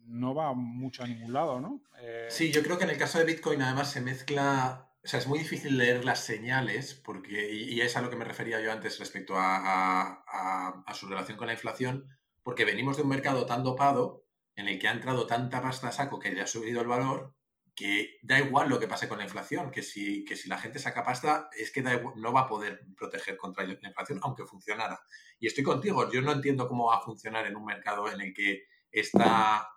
no va mucho a ningún lado, ¿no? Eh, sí, yo creo que en el caso de Bitcoin además se mezcla, o sea, es muy difícil leer las señales, porque, y, es a lo que me refería yo antes respecto a, su relación con la inflación, porque venimos de un mercado tan dopado en el que ha entrado tanta pasta a saco que le ha subido el valor, que da igual lo que pase con la inflación, que si, que si la gente saca pasta, es que no va a poder proteger contra la inflación, aunque funcionara. Y estoy contigo, yo no entiendo cómo va a funcionar en un mercado en el que está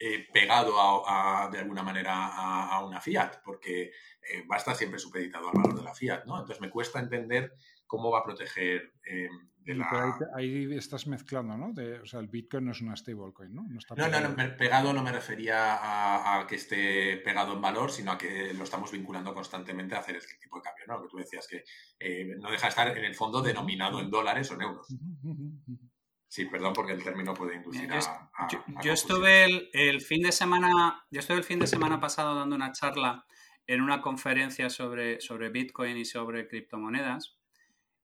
eh, pegado a, de alguna manera a, una fiat, porque eh, va a estar siempre supeditado al valor de la fiat, ¿no? Entonces me cuesta entender cómo va a proteger eh, de la... ahí, estás mezclando, ¿no? o sea, el Bitcoin no es una stablecoin, ¿no? No, no, no, pegado no me refería a, que esté pegado en valor, sino a que lo estamos vinculando constantemente a hacer este tipo de cambio, ¿no? Que tú decías que no deja de estar en el fondo denominado en dólares o en euros. Sí, perdón, porque el término puede inducir a, yo, estuve el, fin de semana, yo estuve el fin de semana pasado dando una charla en una conferencia sobre, sobre Bitcoin y sobre criptomonedas,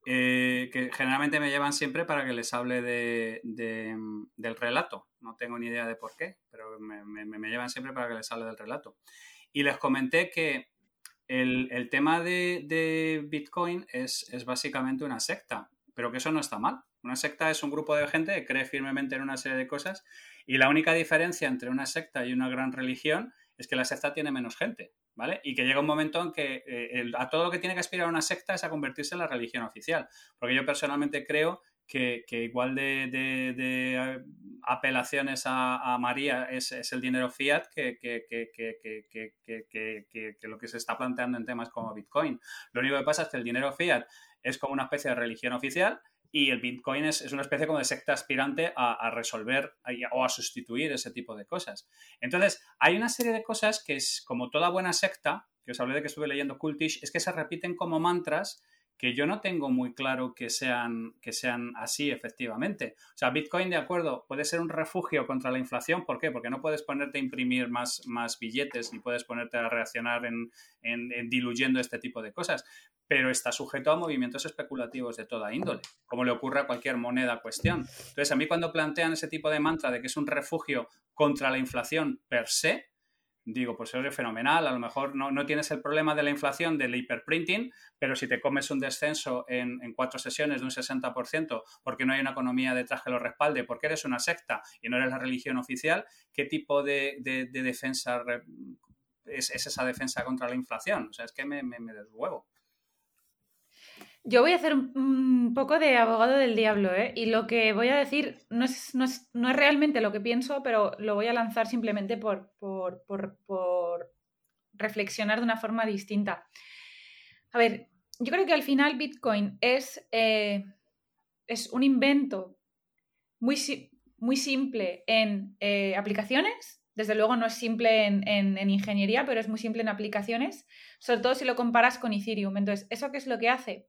eh, que generalmente me llevan siempre para que les hable de, del relato. No tengo ni idea de por qué, pero me, llevan siempre para que les hable del relato. Y les comenté que el, tema de, Bitcoin es, es básicamente una secta, pero que eso no está mal una secta es un grupo de gente que cree firmemente en una serie de cosas y la única diferencia entre una secta y una gran religión es que la secta tiene menos gente, ¿vale? Y que llega un momento en que eh, a todo lo que tiene que aspirar una secta es a convertirse en la religión oficial. Porque yo personalmente creo que, igual de, eh, apelaciones a, María es, el dinero fiat que, que, lo que se está planteando en temas como Bitcoin. Lo único que pasa es que el dinero fiat es como una especie de religión oficial y el Bitcoin es, una especie como de secta aspirante a, resolver o a sustituir ese tipo de cosas. Entonces, hay una serie de cosas que es como toda buena secta, que os hablé de que estuve leyendo Cultish, es que se repiten como mantras que yo no tengo muy claro que sean, que sean así efectivamente. O sea, Bitcoin, de acuerdo, puede ser un refugio contra la inflación. ¿Por qué? Porque no puedes ponerte a imprimir más, más billetes ni puedes ponerte a reaccionar en, en, diluyendo este tipo de cosas. Pero está sujeto a movimientos especulativos de toda índole, como le ocurre a cualquier moneda cuestión. Entonces, a mí cuando plantean ese tipo de mantra de que es un refugio contra la inflación per se, digo, pues es fenomenal, a lo mejor no, tienes el problema de la inflación del hiperprinting, pero si te comes un descenso en, cuatro sesiones de un 60% porque no hay una economía detrás que lo respalde, porque eres una secta y no eres la religión oficial, ¿qué tipo de, defensa es, esa defensa contra la inflación? O sea, es que me, me deshuevo. Yo voy a hacer un poco de abogado del diablo, ¿eh? Y lo que voy a decir no es, no es, no es realmente lo que pienso, pero lo voy a lanzar simplemente por, por, por, por reflexionar de una forma distinta. A ver, yo creo que al final Bitcoin es, eh, es un invento muy, muy simple en eh, aplicaciones. Desde luego no es simple en, en, en, ingeniería, pero es muy simple en aplicaciones, sobre todo si lo comparas con Ethereum. Entonces, ¿eso qué es lo que hace?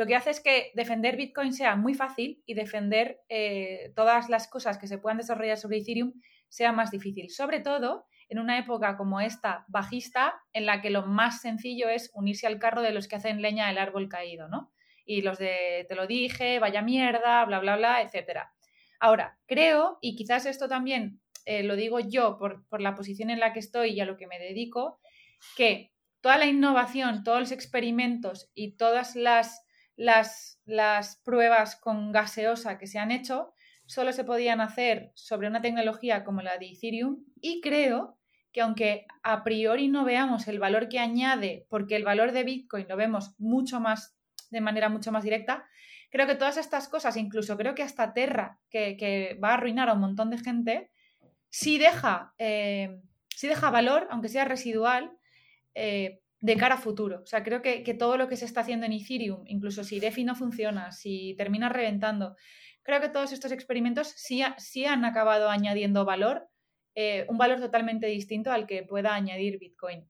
Lo que hace es que defender Bitcoin sea muy fácil y defender eh, todas las cosas que se puedan desarrollar sobre Ethereum sea más difícil. Sobre todo en una época como esta bajista, en la que lo más sencillo es unirse al carro de los que hacen leña del árbol caído, ¿no? Y los de te lo dije, vaya mierda, bla, bla, bla, etcétera. Ahora, creo, y quizás esto también eh, lo digo yo por, por la posición en la que estoy y a lo que me dedico, que toda la innovación, todos los experimentos y todas las las, pruebas con gaseosa que se han hecho solo se podían hacer sobre una tecnología como la de Ethereum y creo que aunque a priori no veamos el valor que añade, porque el valor de Bitcoin lo vemos mucho más, de manera mucho más directa, creo que todas estas cosas, incluso creo que hasta Terra, que, va a arruinar a un montón de gente, sí deja, eh, deja valor, aunque sea residual, eh, de cara a futuro. O sea, creo que, todo lo que se está haciendo en Ethereum, incluso si DeFi no funciona, si termina reventando, creo que todos estos experimentos sí, sí han acabado añadiendo valor, eh, un valor totalmente distinto al que pueda añadir Bitcoin.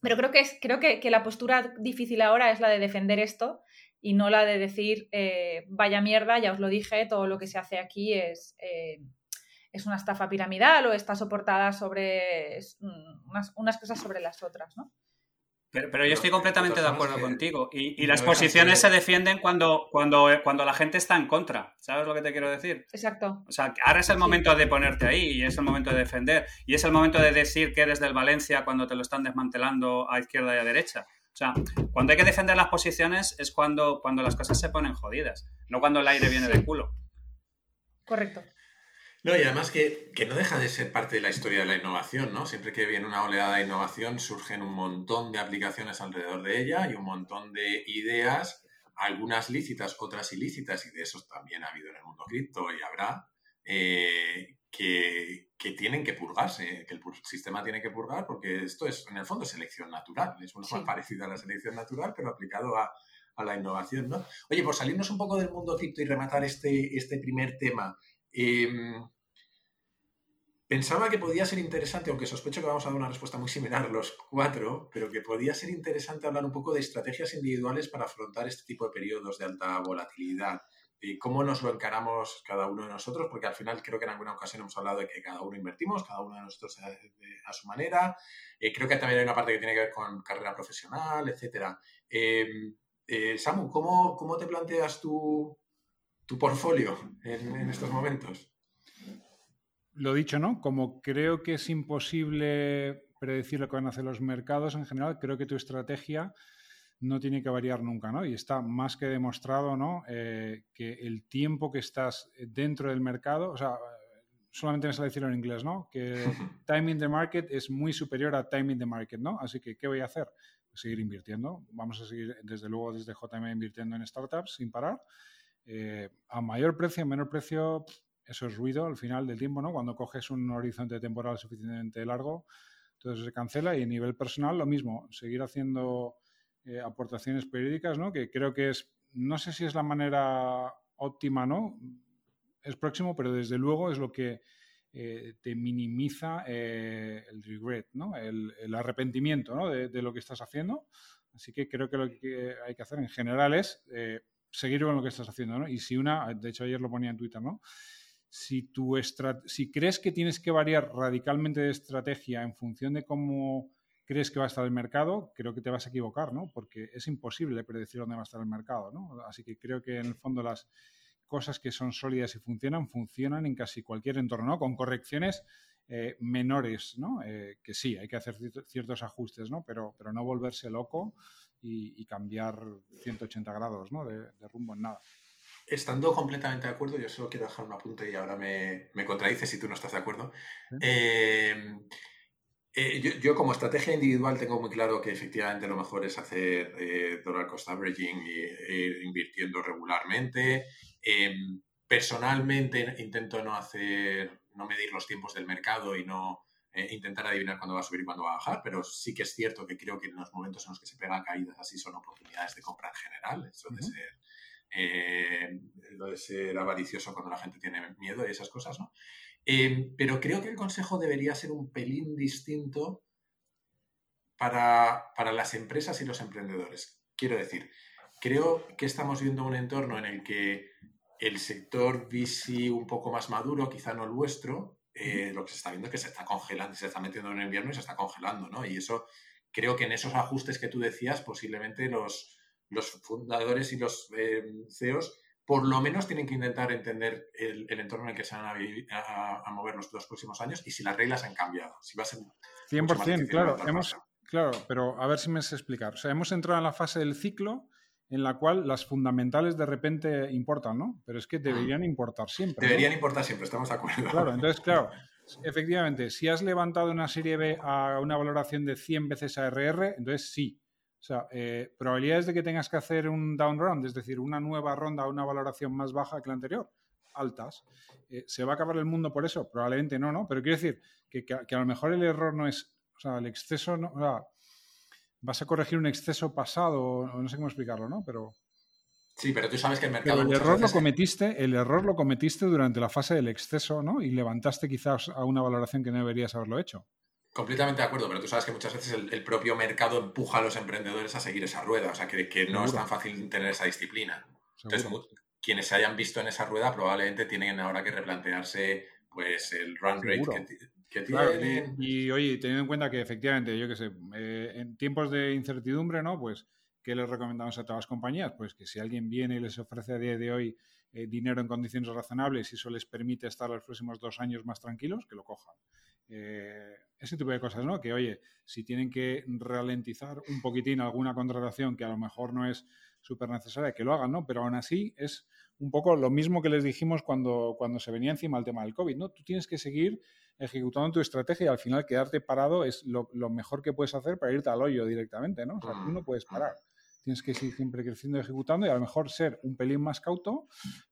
Pero creo que, es, creo que, la postura difícil ahora es la de defender esto y no la de decir, eh, vaya mierda, ya os lo dije, todo lo que se hace aquí es, eh, es una estafa piramidal o está soportada sobre unas, unas cosas sobre las otras, ¿no? Pero, yo estoy completamente de acuerdo contigo. Y, las posiciones se defienden cuando, cuando, cuando la gente está en contra. ¿Sabes lo que te quiero decir? Exacto. O sea, ahora es el momento de ponerte ahí y es el momento de defender. Y es el momento de decir que eres del Valencia cuando te lo están desmantelando a izquierda y a derecha. O sea, cuando hay que defender las posiciones es cuando, cuando las cosas se ponen jodidas, no cuando el aire viene de culo. Correcto. No, y además que, no deja de ser parte de la historia de la innovación, ¿no? Siempre que viene una oleada de innovación surgen un montón de aplicaciones alrededor de ella y un montón de ideas, algunas lícitas, otras ilícitas, y de eso también ha habido en el mundo cripto y habrá, eh, que, tienen que purgarse, que el sistema tiene que purgar, porque esto es, en el fondo, selección natural. Es una más parecida a la selección natural, pero aplicado a, la innovación, ¿no? Oye, por salirnos un poco del mundo cripto y rematar este, este primer tema, Em, pensaba que podía ser interesante, aunque sospecho que vamos a dar una respuesta muy similar los cuatro, pero que podía ser interesante hablar un poco de estrategias individuales para afrontar este tipo de periodos de alta volatilidad y cómo nos lo encaramos cada uno de nosotros, porque al final creo que en alguna ocasión hemos hablado de que cada uno invertimos, cada uno de nosotros a, su manera. Eh, creo que también hay una parte que tiene que ver con carrera profesional, etc. Em, eh, Samu, ¿cómo, ¿cómo, te planteas tú tu portfolio en, estos momentos? Lo dicho, ¿no? Como creo que es imposible predecir lo que van a hacer los mercados en general, creo que tu estrategia no tiene que variar nunca, ¿no? Y está más que demostrado, ¿no? Eh, que el tiempo que estás dentro del mercado, o sea, solamente me sale decirlo en inglés, ¿no? Que [LAUGHS] time in the market es muy superior a time in the market, ¿no? Así que, ¿qué voy a hacer? Seguir invirtiendo. Vamos a seguir, desde luego, desde JM invirtiendo en startups sin parar. Eh, a mayor precio, a menor precio, eso es ruido al final del tiempo, ¿no? Cuando coges un horizonte temporal suficientemente largo, entonces se cancela y a nivel personal lo mismo, seguir haciendo eh, aportaciones periódicas, ¿no? Que creo que es, no sé si es la manera óptima, ¿no? Es próximo, pero desde luego es lo que eh, te minimiza el regret, ¿no? El, arrepentimiento, ¿no? De, de, lo que estás haciendo. Así que creo que lo que hay que hacer en general es seguir con lo que estás haciendo, ¿no? Y si una, de hecho ayer lo ponía en Twitter, ¿no? Si, tu si crees que tienes que variar radicalmente de estrategia en función de cómo crees que va a estar el mercado, creo que te vas a equivocar, ¿no? Porque es imposible predecir dónde va a estar el mercado, ¿no? Así que creo que en el fondo las cosas que son sólidas y funcionan, funcionan en casi cualquier entorno, ¿no? Con correcciones eh, menores, ¿no? Eh, que sí, hay que hacer ciertos ajustes, ¿no? Pero, pero no volverse loco y, cambiar 180 grados ¿no? de, rumbo en nada. Estando completamente de acuerdo, yo solo quiero dejar un apunte y ahora me, me contradices si tú no estás de acuerdo. Eh, eh, yo, como estrategia individual tengo muy claro que efectivamente lo mejor es hacer eh, dollar cost averaging e ir invirtiendo regularmente. personalmente intento no hacer, no medir los tiempos del mercado y no eh, intentar adivinar cuándo va a subir y cuándo va a bajar, pero sí que es cierto que creo que en los momentos en los que se pegan caídas así son oportunidades de compra en general. Eso de ser, eh, lo de ser avaricioso cuando la gente tiene miedo y esas cosas, ¿no? Eh, pero creo que el consejo debería ser un pelín distinto para, para las empresas y los emprendedores. Quiero decir, creo que estamos viendo un entorno en el que el sector VC un poco más maduro, quizá no el vuestro, eh, lo que se está viendo es que se está congelando, se está metiendo en el invierno y se está congelando, ¿no? Y eso creo que en esos ajustes que tú decías, posiblemente los, los fundadores y los eh, CEOs por lo menos tienen que intentar entender el, entorno en el que se van a, mover los próximos años y si las reglas han cambiado. Si va a ser 100%, claro. Hemos, claro, pero a ver si me sé explicar. O sea, hemos entrado en la fase del ciclo en la cual las fundamentales de repente importan, ¿no? Pero es que deberían importar siempre. Deberían importar siempre, estamos de acuerdo. Claro, entonces, claro, [LAUGHS] efectivamente, si has levantado una serie B a una valoración de 100 veces ARR, entonces sí. O sea, eh, probabilidades de que tengas que hacer un down round, es decir, una nueva ronda a una valoración más baja que la anterior, altas. Eh, ¿Se va a acabar el mundo por eso? Probablemente no, ¿no? Pero quiero decir que, que, a lo mejor el error no es, o sea, el exceso, no, o sea, vas a corregir un exceso pasado, no sé cómo explicarlo, ¿no? Pero... Sí, pero tú sabes que el mercado... el error, lo cometiste, el error lo cometiste durante la fase del exceso, ¿no? Y levantaste quizás a una valoración que no deberías haberlo hecho. Completamente de acuerdo, pero tú sabes que muchas veces el, propio mercado empuja a los emprendedores a seguir esa rueda, o sea, que, que no es tan fácil tener esa disciplina. Entonces, quienes se hayan visto en esa rueda probablemente tienen ahora que replantearse pues el run rate que, tienen. Y, oye, teniendo en cuenta que efectivamente, yo qué sé, eh, en tiempos de incertidumbre, ¿no? Pues, ¿qué les recomendamos a todas las compañías? Pues que si alguien viene y les ofrece a día de hoy eh, dinero en condiciones razonables y eso les permite estar los próximos dos años más tranquilos, que lo cojan. Eh, ese tipo de cosas, ¿no? Que, oye, si tienen que ralentizar un poquitín alguna contratación que a lo mejor no es súper necesaria, que lo hagan, ¿no? Pero aún así es un poco lo mismo que les dijimos cuando, cuando se venía encima el tema del COVID, ¿no? Tú tienes que seguir ejecutando tu estrategia y al final quedarte parado es lo, mejor que puedes hacer para irte al hoyo directamente, ¿no? O sea, tú no puedes parar. Tienes que seguir siempre creciendo y ejecutando y a lo mejor ser un pelín más cauto,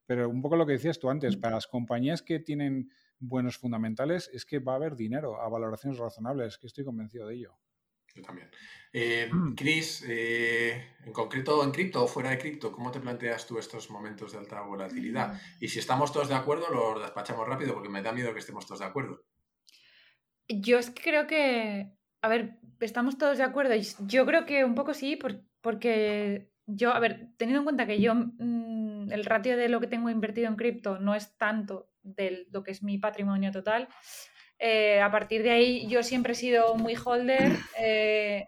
pero un poco lo que decías tú antes, para las compañías que tienen buenos fundamentales es que va a haber dinero a valoraciones razonables, que estoy convencido de ello. Yo también. Eh, [CLEARS THROAT] Chris, eh, en concreto en cripto o fuera de cripto, ¿cómo te planteas tú estos momentos de alta volatilidad? Mm. Y si estamos todos de acuerdo, lo despachamos rápido porque me da miedo que estemos todos de acuerdo. Yo es que creo que, a ver, estamos todos de acuerdo. Yo creo que un poco sí, porque yo, a ver, teniendo en cuenta que yo mm, el ratio de lo que tengo invertido en cripto no es tanto de lo que es mi patrimonio total, eh, a partir de ahí yo siempre he sido muy holder, [COUGHS] eh,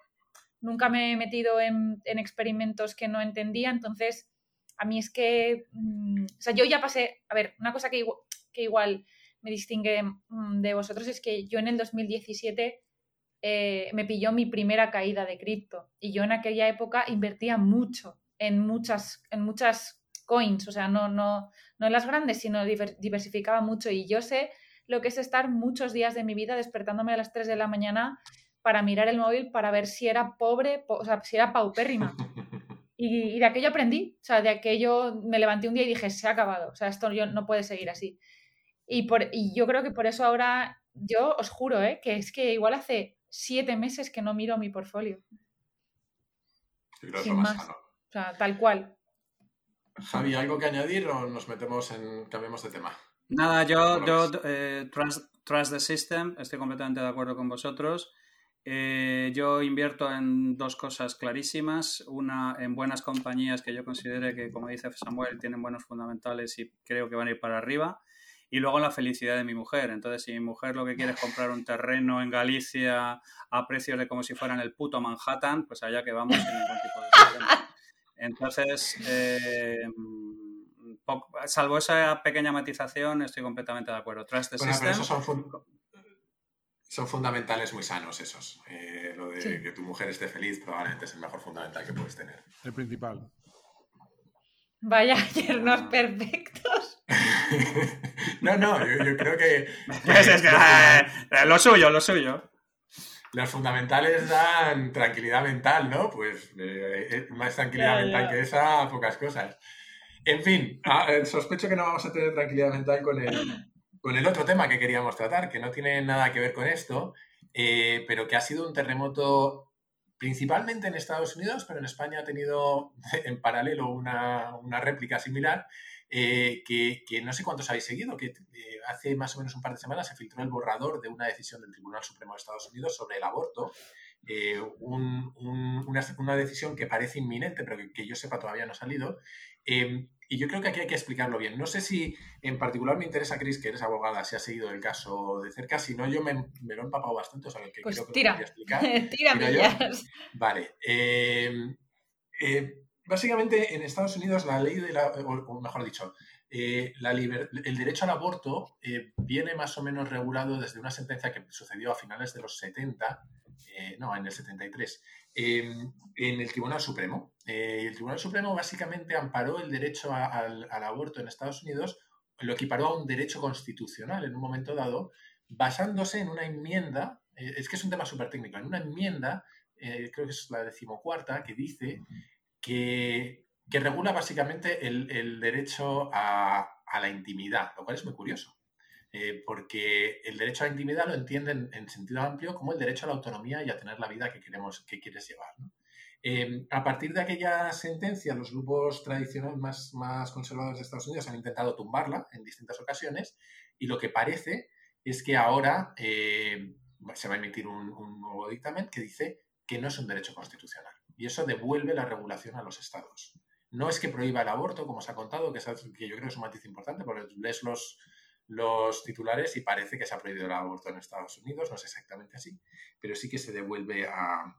nunca me he metido en, experimentos que no entendía, entonces a mí es que, mm, o sea, yo ya pasé, a ver, una cosa que, que igual me distingue mm, de vosotros es que yo en el 2017 eh, me pilló mi primera caída de cripto. Y yo en aquella época invertía mucho en muchas, en muchas coins, o sea, no, no, no en las grandes, sino diversificaba mucho. Y yo sé lo que es estar muchos días de mi vida despertándome a las 3 de la mañana para mirar el móvil para ver si era pobre, o sea, si era paupérrima. [LAUGHS] Y, de aquello aprendí, o sea, de aquello me levanté un día y dije, se ha acabado, o sea, esto yo, no puede seguir así. Y, por, y yo creo que por eso ahora, yo os juro, ¿eh? que es que igual hace siete meses que no miro mi portfolio. Sin más. O sea, tal cual. Javi, ¿algo que añadir o nos metemos en. cambiemos de tema? Nada, yo, yo eh, trust, the System, estoy completamente de acuerdo con vosotros. Eh, yo invierto en dos cosas clarísimas. Una, en buenas compañías que yo considere que, como dice Samuel, tienen buenos fundamentales y creo que van a ir para arriba. Y luego la felicidad de mi mujer. Entonces, si mi mujer lo que quiere es comprar un terreno en Galicia a precios de como si fueran el puto Manhattan, pues allá que vamos sin ningún tipo de problema. Entonces, eh, salvo esa pequeña matización, estoy completamente de acuerdo. Trust the system. son, fundamentales muy sanos esos. Eh, lo de que tu mujer esté feliz probablemente es el mejor fundamental que puedes tener. El principal. Vaya yernos perfectos. [LAUGHS] no, no, yo, creo [LAUGHS] que. Eh, lo suyo, lo suyo. Las fundamentales dan tranquilidad mental, ¿no? Pues eh, más tranquilidad mental que esa, pocas cosas. En fin, ah, eh, sospecho que no vamos a tener tranquilidad mental con el, con el otro tema que queríamos tratar, que no tiene nada que ver con esto, eh, pero que ha sido un terremoto principalmente en Estados Unidos, pero en España ha tenido [LAUGHS] en paralelo una, réplica similar, eh, que, no sé cuántos habéis seguido, que hace más o menos un par de semanas se filtró el borrador de una decisión del Tribunal Supremo de Estados Unidos sobre el aborto, una, decisión que parece inminente, pero que, que, yo sepa todavía no ha salido, y yo creo que aquí hay que explicarlo bien. No sé si en particular me interesa, Cris, que eres abogada, si has seguido el caso de cerca. Si no, yo me, me lo he empapado bastante, o sea, que pues creo que tira. lo explicar. [LAUGHS] tira Vale. Eh, eh, básicamente, en Estados Unidos, la ley de la. O mejor dicho, eh, el derecho al aborto viene más o menos regulado desde una sentencia que sucedió a finales de los 70, no, en el 73, en el Tribunal Supremo. Eh, el Tribunal Supremo básicamente amparó el derecho al, aborto en Estados Unidos, lo equiparó a un derecho constitucional en un momento dado, basándose en una enmienda, eh, es que es un tema súper técnico, en una enmienda, eh, creo que es la decimocuarta, que dice que, regula básicamente el, derecho a, la intimidad, lo cual es muy curioso. porque el derecho a la intimidad lo entienden en sentido amplio como el derecho a la autonomía y a tener la vida que queremos, que quieres llevar. Em, a partir de aquella sentencia, los grupos tradicionales más, conservadores de Estados Unidos han intentado tumbarla en distintas ocasiones y lo que parece es que ahora, em, se va a emitir un nuevo dictamen que dice que no es un derecho constitucional. Y eso devuelve la regulación a los estados. No es que prohíba el aborto, como se ha contado, que, que yo creo que es un matiz importante, porque lees los, los titulares y parece que se ha prohibido el aborto en Estados Unidos, no es exactamente así, pero sí que se devuelve a,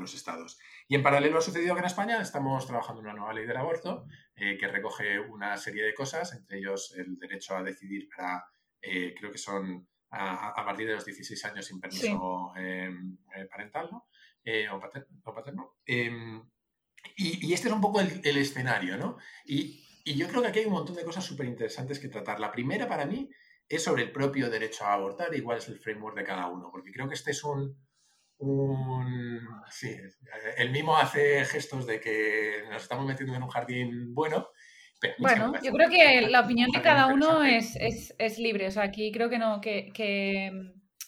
los estados. Y en paralelo ha sucedido que en España estamos trabajando en una nueva ley del aborto eh, que recoge una serie de cosas, entre ellos el derecho a decidir para, eh, creo que son a, partir de los 16 años sin permiso em, eh, parental ¿no? O paterno. Em, y, este es un poco el, escenario, ¿no? Y, yo creo que aquí hay un montón de cosas súper interesantes que tratar. La primera para mí es sobre el propio derecho a abortar y cuál es el framework de cada uno, porque creo que este es un... sí, el mismo hace gestos de que nos estamos metiendo en un jardín bueno. bueno, yo creo que la opinión de cada uno es, es, libre. O sea, aquí creo que no, que, que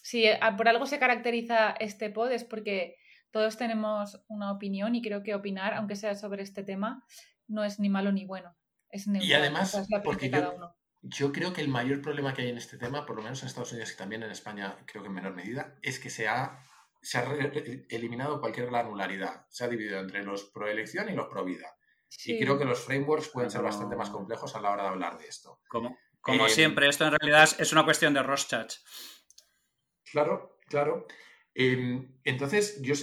si por algo se caracteriza este pod es porque todos tenemos una opinión y creo que opinar, aunque sea sobre este tema, no es ni malo ni bueno. Es neutral, y además, porque yo, creo que el mayor problema que hay en este tema, por lo menos en Estados Unidos y también en España, creo que en menor medida, es que se ha, se ha eliminado cualquier granularidad. Se ha dividido entre los pro elección y los pro vida. Y creo que los frameworks pueden ser bastante más complejos a la hora de hablar de esto. Como, como eh, siempre, esto en realidad es una cuestión de Rorschach. Claro, claro. Em, entonces, yo,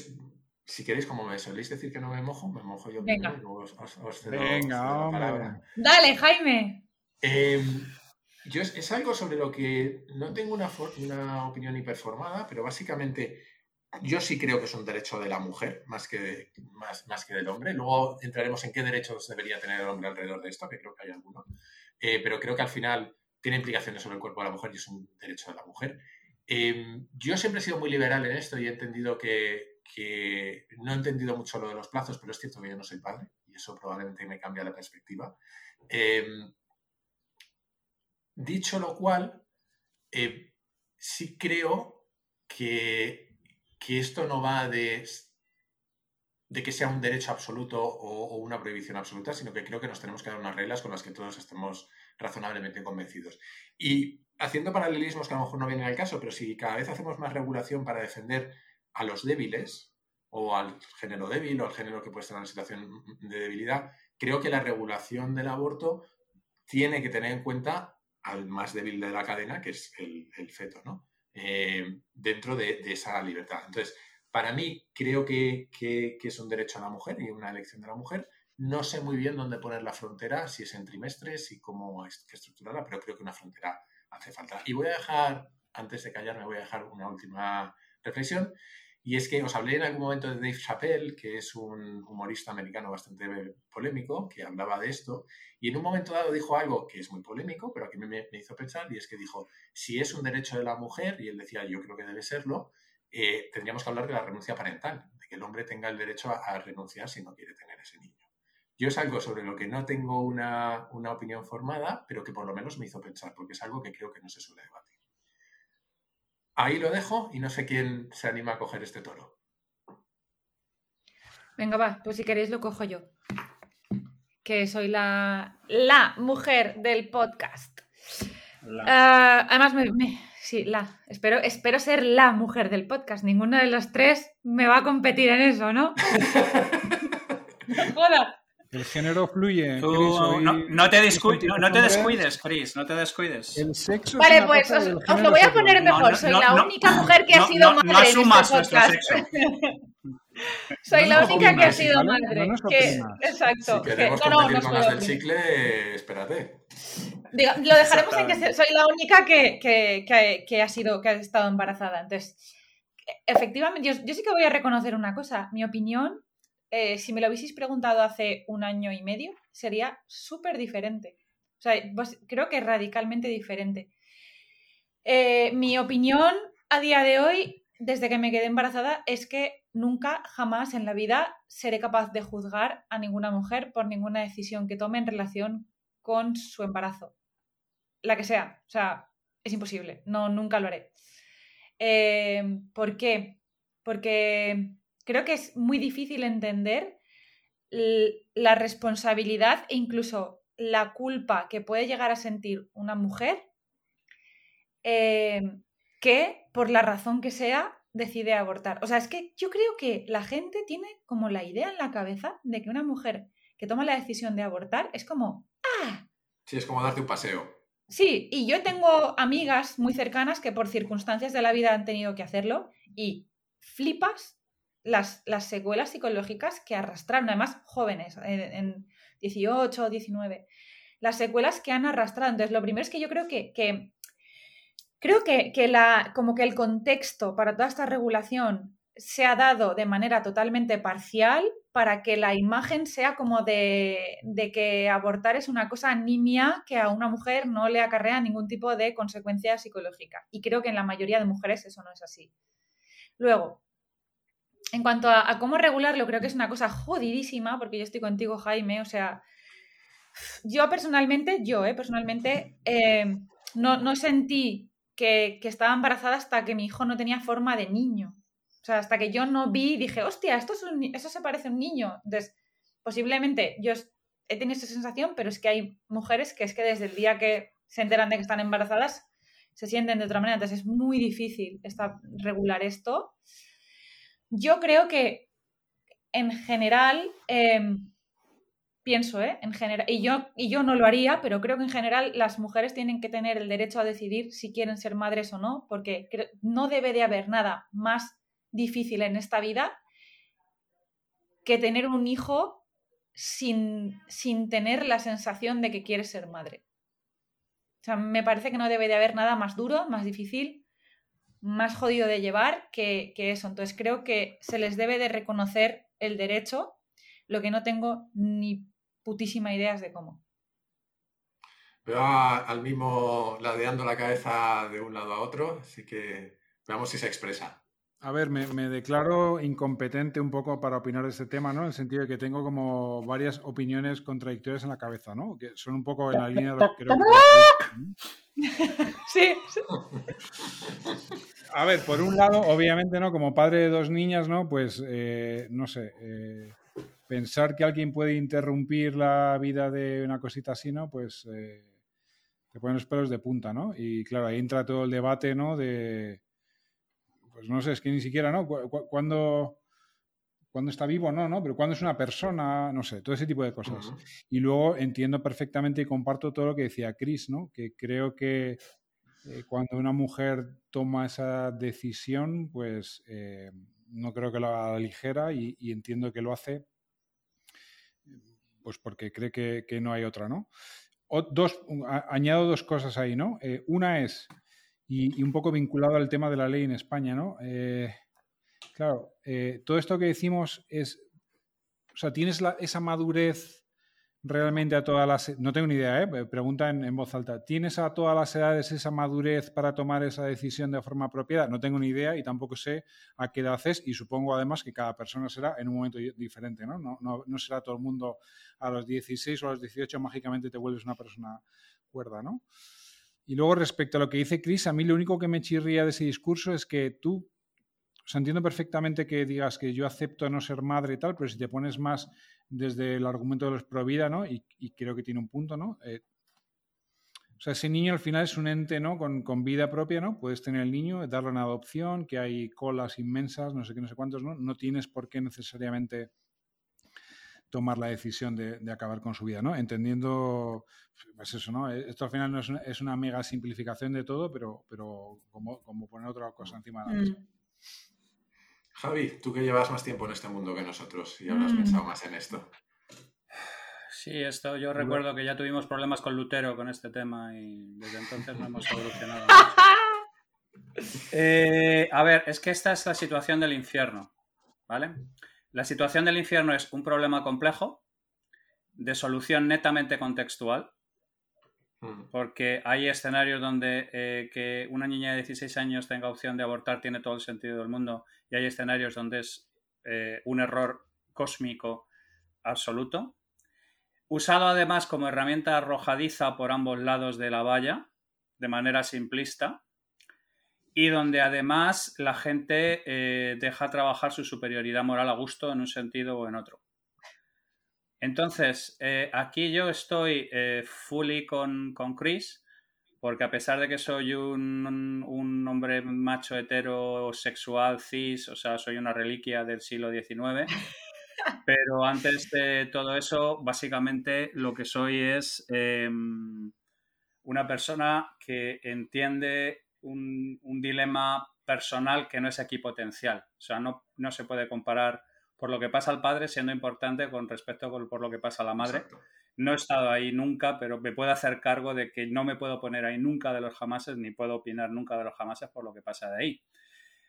si queréis, como me soléis decir que no me mojo, me mojo yo Venga. Venga, Dale, Jaime. Em, yo es, algo sobre lo que no tengo una, una opinión hiperformada, pero básicamente yo sí creo que es un derecho de la mujer más que, más, más que del hombre. Luego entraremos en qué derechos debería tener el hombre alrededor de esto, que creo que hay alguno. Eh, pero creo que al final tiene implicaciones sobre el cuerpo de la mujer y es un derecho de la mujer. Em, yo siempre he sido muy liberal en esto y he entendido que, no he entendido mucho lo de los plazos, pero es cierto que yo no soy padre y eso probablemente me cambia la perspectiva. Em, dicho lo cual, eh, sí creo que, esto no va de, de, que sea un derecho absoluto o, o, una prohibición absoluta, sino que creo que nos tenemos que dar unas reglas con las que todos estemos razonablemente convencidos. Y haciendo paralelismos que a lo mejor no vienen al caso, pero si cada vez hacemos más regulación para defender a los débiles, o al género débil, o al género que puede estar en una situación de debilidad, creo que la regulación del aborto tiene que tener en cuenta al más débil de la cadena, que es el, feto, ¿no? Eh, dentro de, esa libertad. Entonces, para mí, creo que, que, es un derecho a la mujer y una elección de la mujer. No sé muy bien dónde poner la frontera, si es en trimestres y cómo estructurarla, pero creo que una frontera hace falta. Y voy a dejar, antes de callarme, voy a dejar una última reflexión. Y es que os hablé en algún momento de Dave Chappelle, que es un humorista americano bastante polémico, que hablaba de esto, y en un momento dado dijo algo que es muy polémico, pero que me, me hizo pensar, y es que dijo, si es un derecho de la mujer, y él decía, yo creo que debe serlo, eh, tendríamos que hablar de la renuncia parental, de que el hombre tenga el derecho a renunciar si no quiere tener ese niño. Yo es algo sobre lo que no tengo una, opinión formada, pero que por lo menos me hizo pensar, porque es algo que creo que no se suele debatir. Ahí lo dejo y no sé quién se anima a coger este toro. Venga, va, pues si queréis lo cojo yo. Que soy la, la mujer del podcast. Ah, además, me, sí, la. Espero, espero ser la mujer del podcast. Ninguno de los tres me va a competir en eso, ¿no? [LAUGHS] Joda. El género fluye. no, te descuides, Chris, no te descuides. El sexo vale, pues os, lo voy a poner mejor. Soy la única mujer que ha sido madre. No asumas en este sexo. Soy la única que ha sido madre. exacto. Si queremos que, competir con las del chicle, espérate. lo dejaremos en que soy la única que, que, que, ha sido, que ha estado embarazada. Entonces, efectivamente, yo, yo sí que voy a reconocer una cosa. Mi opinión eh, si me lo hubieseis preguntado hace un año y medio, sería súper diferente. O sea, pues, creo que radicalmente diferente. Eh, mi opinión a día de hoy, desde que me quedé embarazada, es que nunca, jamás en la vida seré capaz de juzgar a ninguna mujer por ninguna decisión que tome en relación con su embarazo. La que sea. O sea, es imposible. No, nunca lo haré. Eh, ¿Por qué? Porque creo que es muy difícil entender la responsabilidad e incluso la culpa que puede llegar a sentir una mujer eh, que, por la razón que sea, decide abortar. O sea, es que yo creo que la gente tiene como la idea en la cabeza de que una mujer que toma la decisión de abortar es como, ¡ah! Sí, es como darte un paseo. Sí, y yo tengo amigas muy cercanas que por circunstancias de la vida han tenido que hacerlo y flipas las, las secuelas psicológicas que arrastraron, además jóvenes, en, en 18 o 19, las secuelas que han arrastrado. Entonces, lo primero es que yo creo que, que creo que, que, la, como que el contexto para toda esta regulación se ha dado de manera totalmente parcial para que la imagen sea como de, de, que abortar es una cosa nimia que a una mujer no le acarrea ningún tipo de consecuencia psicológica. Y creo que en la mayoría de mujeres eso no es así. Luego, en cuanto a, cómo regularlo, creo que es una cosa jodidísima, porque yo estoy contigo, Jaime, o sea, yo personalmente, yo, eh, personalmente, eh, no, no, sentí que, que, estaba embarazada hasta que mi hijo no tenía forma de niño. O sea, hasta que yo no vi dije, hostia, esto es un, eso se parece a un niño. Entonces, posiblemente yo he tenido esa sensación, pero es que hay mujeres que es que desde el día que se enteran de que están embarazadas, se sienten de otra manera. Entonces, es muy difícil esta, regular esto. Yo creo que en general, eh, pienso, ¿eh? En general, y yo, y yo no lo haría, pero creo que en general las mujeres tienen que tener el derecho a decidir si quieren ser madres o no, porque no debe de haber nada más difícil en esta vida que tener un hijo sin, sin tener la sensación de que quieres ser madre. O sea, me parece que no debe de haber nada más duro, más difícil, más jodido de llevar que, que eso. Entonces creo que se les debe de reconocer el derecho, lo que no tengo ni putísima ideas de cómo. Veo al mismo ladeando la cabeza de un lado a otro, así que veamos si se expresa. A ver, me, me, declaro incompetente un poco para opinar de este tema, ¿no? En el sentido de que tengo como varias opiniones contradictorias en la cabeza, ¿no? Que son un poco en la línea de lo que creo que... [LAUGHS] Sí. A ver, por un lado, obviamente, ¿no? Como padre de dos niñas, ¿no? Pues, eh, no sé, eh, pensar que alguien puede interrumpir la vida de una cosita así, ¿no? Pues eh, te ponen los pelos de punta, ¿no? Y claro, ahí entra todo el debate, ¿no? De, pues no sé, es que ni siquiera, ¿no? Cuando, cuando está vivo, no, ¿no? Pero cuando es una persona, no sé, todo ese tipo de cosas. Uh -huh. Y luego entiendo perfectamente y comparto todo lo que decía Chris, ¿no? Que creo que eh, cuando una mujer toma esa decisión, pues eh, no creo que lo haga ligera y, y entiendo que lo hace pues porque cree que, que no hay otra, ¿no? O dos, a, añado dos cosas ahí, ¿no? Eh, una es, y, un poco vinculado al tema de la ley en España, ¿no? Eh, claro, eh, todo esto que decimos es, o sea, tienes la, esa madurez realmente a todas las... No tengo ni idea, ¿eh? pregunta en, en, voz alta. ¿Tienes a todas las edades esa madurez para tomar esa decisión de forma apropiada? No tengo ni idea y tampoco sé a qué edad es y supongo además que cada persona será en un momento diferente, ¿no? No, no, no será todo el mundo a los 16 o a los 18 mágicamente te vuelves una persona cuerda, ¿no? Y luego respecto a lo que dice Chris, a mí lo único que me chirría de ese discurso es que tú o sea, entiendo perfectamente que digas que yo acepto no ser madre y tal, pero si te pones más desde el argumento de los pro vida, ¿no? Y, creo que tiene un punto, ¿no? Eh, o sea, ese niño al final es un ente, ¿no? Con, con, vida propia, ¿no? Puedes tener el niño, darle una adopción, que hay colas inmensas, no sé qué, no sé cuántos, ¿no? No tienes por qué necesariamente tomar la decisión de, de acabar con su vida, ¿no? Entendiendo, pues eso, ¿no? Esto al final no es una, es una mega simplificación de todo, pero, pero como, como poner otra cosa encima de la mesa. Mm. Javi, tú que llevas más tiempo en este mundo que nosotros y habrás mm. pensado más en esto. Sí, esto yo recuerdo que ya tuvimos problemas con Lutero con este tema y desde entonces no hemos evolucionado. [LAUGHS] eh, a ver, es que esta es la situación del infierno, ¿vale? La situación del infierno es un problema complejo de solución netamente contextual, porque hay escenarios donde eh, que una niña de 16 años tenga opción de abortar tiene todo el sentido del mundo y hay escenarios donde es eh, un error cósmico absoluto. Usado además como herramienta arrojadiza por ambos lados de la valla, de manera simplista, y donde además la gente eh, deja trabajar su superioridad moral a gusto en un sentido o en otro. Entonces, eh, aquí yo estoy eh, fully con, con, Chris, porque a pesar de que soy un, un hombre macho heterosexual, cis, o sea, soy una reliquia del siglo XIX, [LAUGHS] pero antes de todo eso, básicamente lo que soy es em, una persona que entiende un, un, dilema personal que no es equipotencial. O sea, no, no, se puede comparar por lo que pasa al padre siendo importante con respecto a por lo que pasa a la madre. Exacto. No he estado ahí nunca, pero me puedo hacer cargo de que no me puedo poner ahí nunca de los jamases, ni puedo opinar nunca de los jamases por lo que pasa de ahí.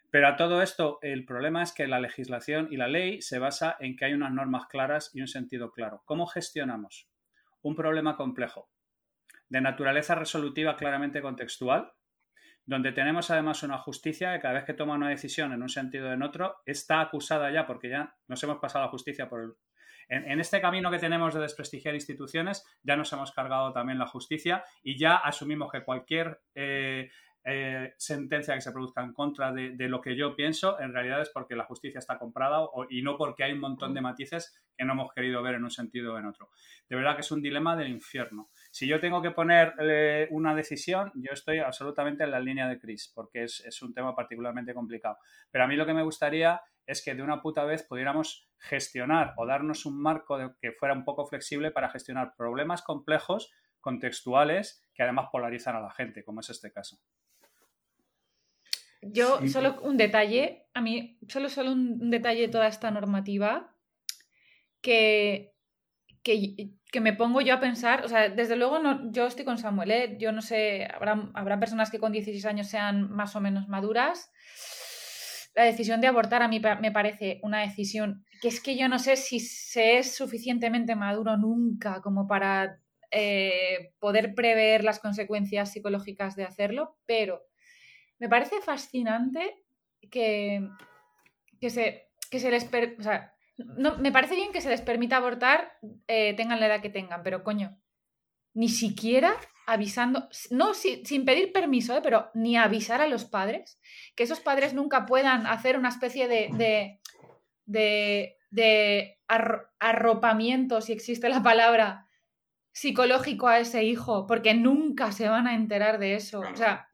Pero a todo esto, el problema es que la legislación y la ley se basa en que hay unas normas claras y un sentido claro. ¿Cómo gestionamos un problema complejo de naturaleza resolutiva claramente contextual, donde tenemos además una justicia que cada vez que toma una decisión en un sentido o en otro, está acusada ya, porque ya nos hemos pasado la justicia por el, en, este camino que tenemos de desprestigiar instituciones, ya nos hemos cargado también la justicia y ya asumimos que cualquier eh, eh, sentencia que se produzca en contra de, lo que yo pienso, en realidad es porque la justicia está comprada y no porque hay un montón de matices que no hemos querido ver en un sentido o en otro. De verdad que es un dilema del infierno. Si yo tengo que poner eh, una decisión, yo estoy absolutamente en la línea de Chris, porque es, un tema particularmente complicado. Pero a mí lo que me gustaría es que de una puta vez pudiéramos gestionar o darnos un marco que fuera un poco flexible para gestionar problemas complejos, contextuales, que además polarizan a la gente, como es este caso. Yo, sí. solo un detalle, a mí, solo, solo un detalle de toda esta normativa que, que, que, me pongo yo a pensar, o sea, desde luego no, yo estoy con Samuel, ¿eh? yo no sé, habrá, habrá personas que con 16 años sean más o menos maduras, la decisión de abortar a mí me parece una decisión que es que yo no sé si se es suficientemente maduro nunca como para eh, poder prever las consecuencias psicológicas de hacerlo, pero me parece fascinante que, que, se, que se les... Per, o sea, me parece bien que se les permita abortar, eh, tengan la edad que tengan, pero coño, ni siquiera avisando, no si, sin pedir permiso, ¿eh? pero ni avisar a los padres, que esos padres nunca puedan hacer una especie de, de, de, de ar, arropamiento, si existe la palabra, psicológico a ese hijo, porque nunca se van a enterar de eso. O sea,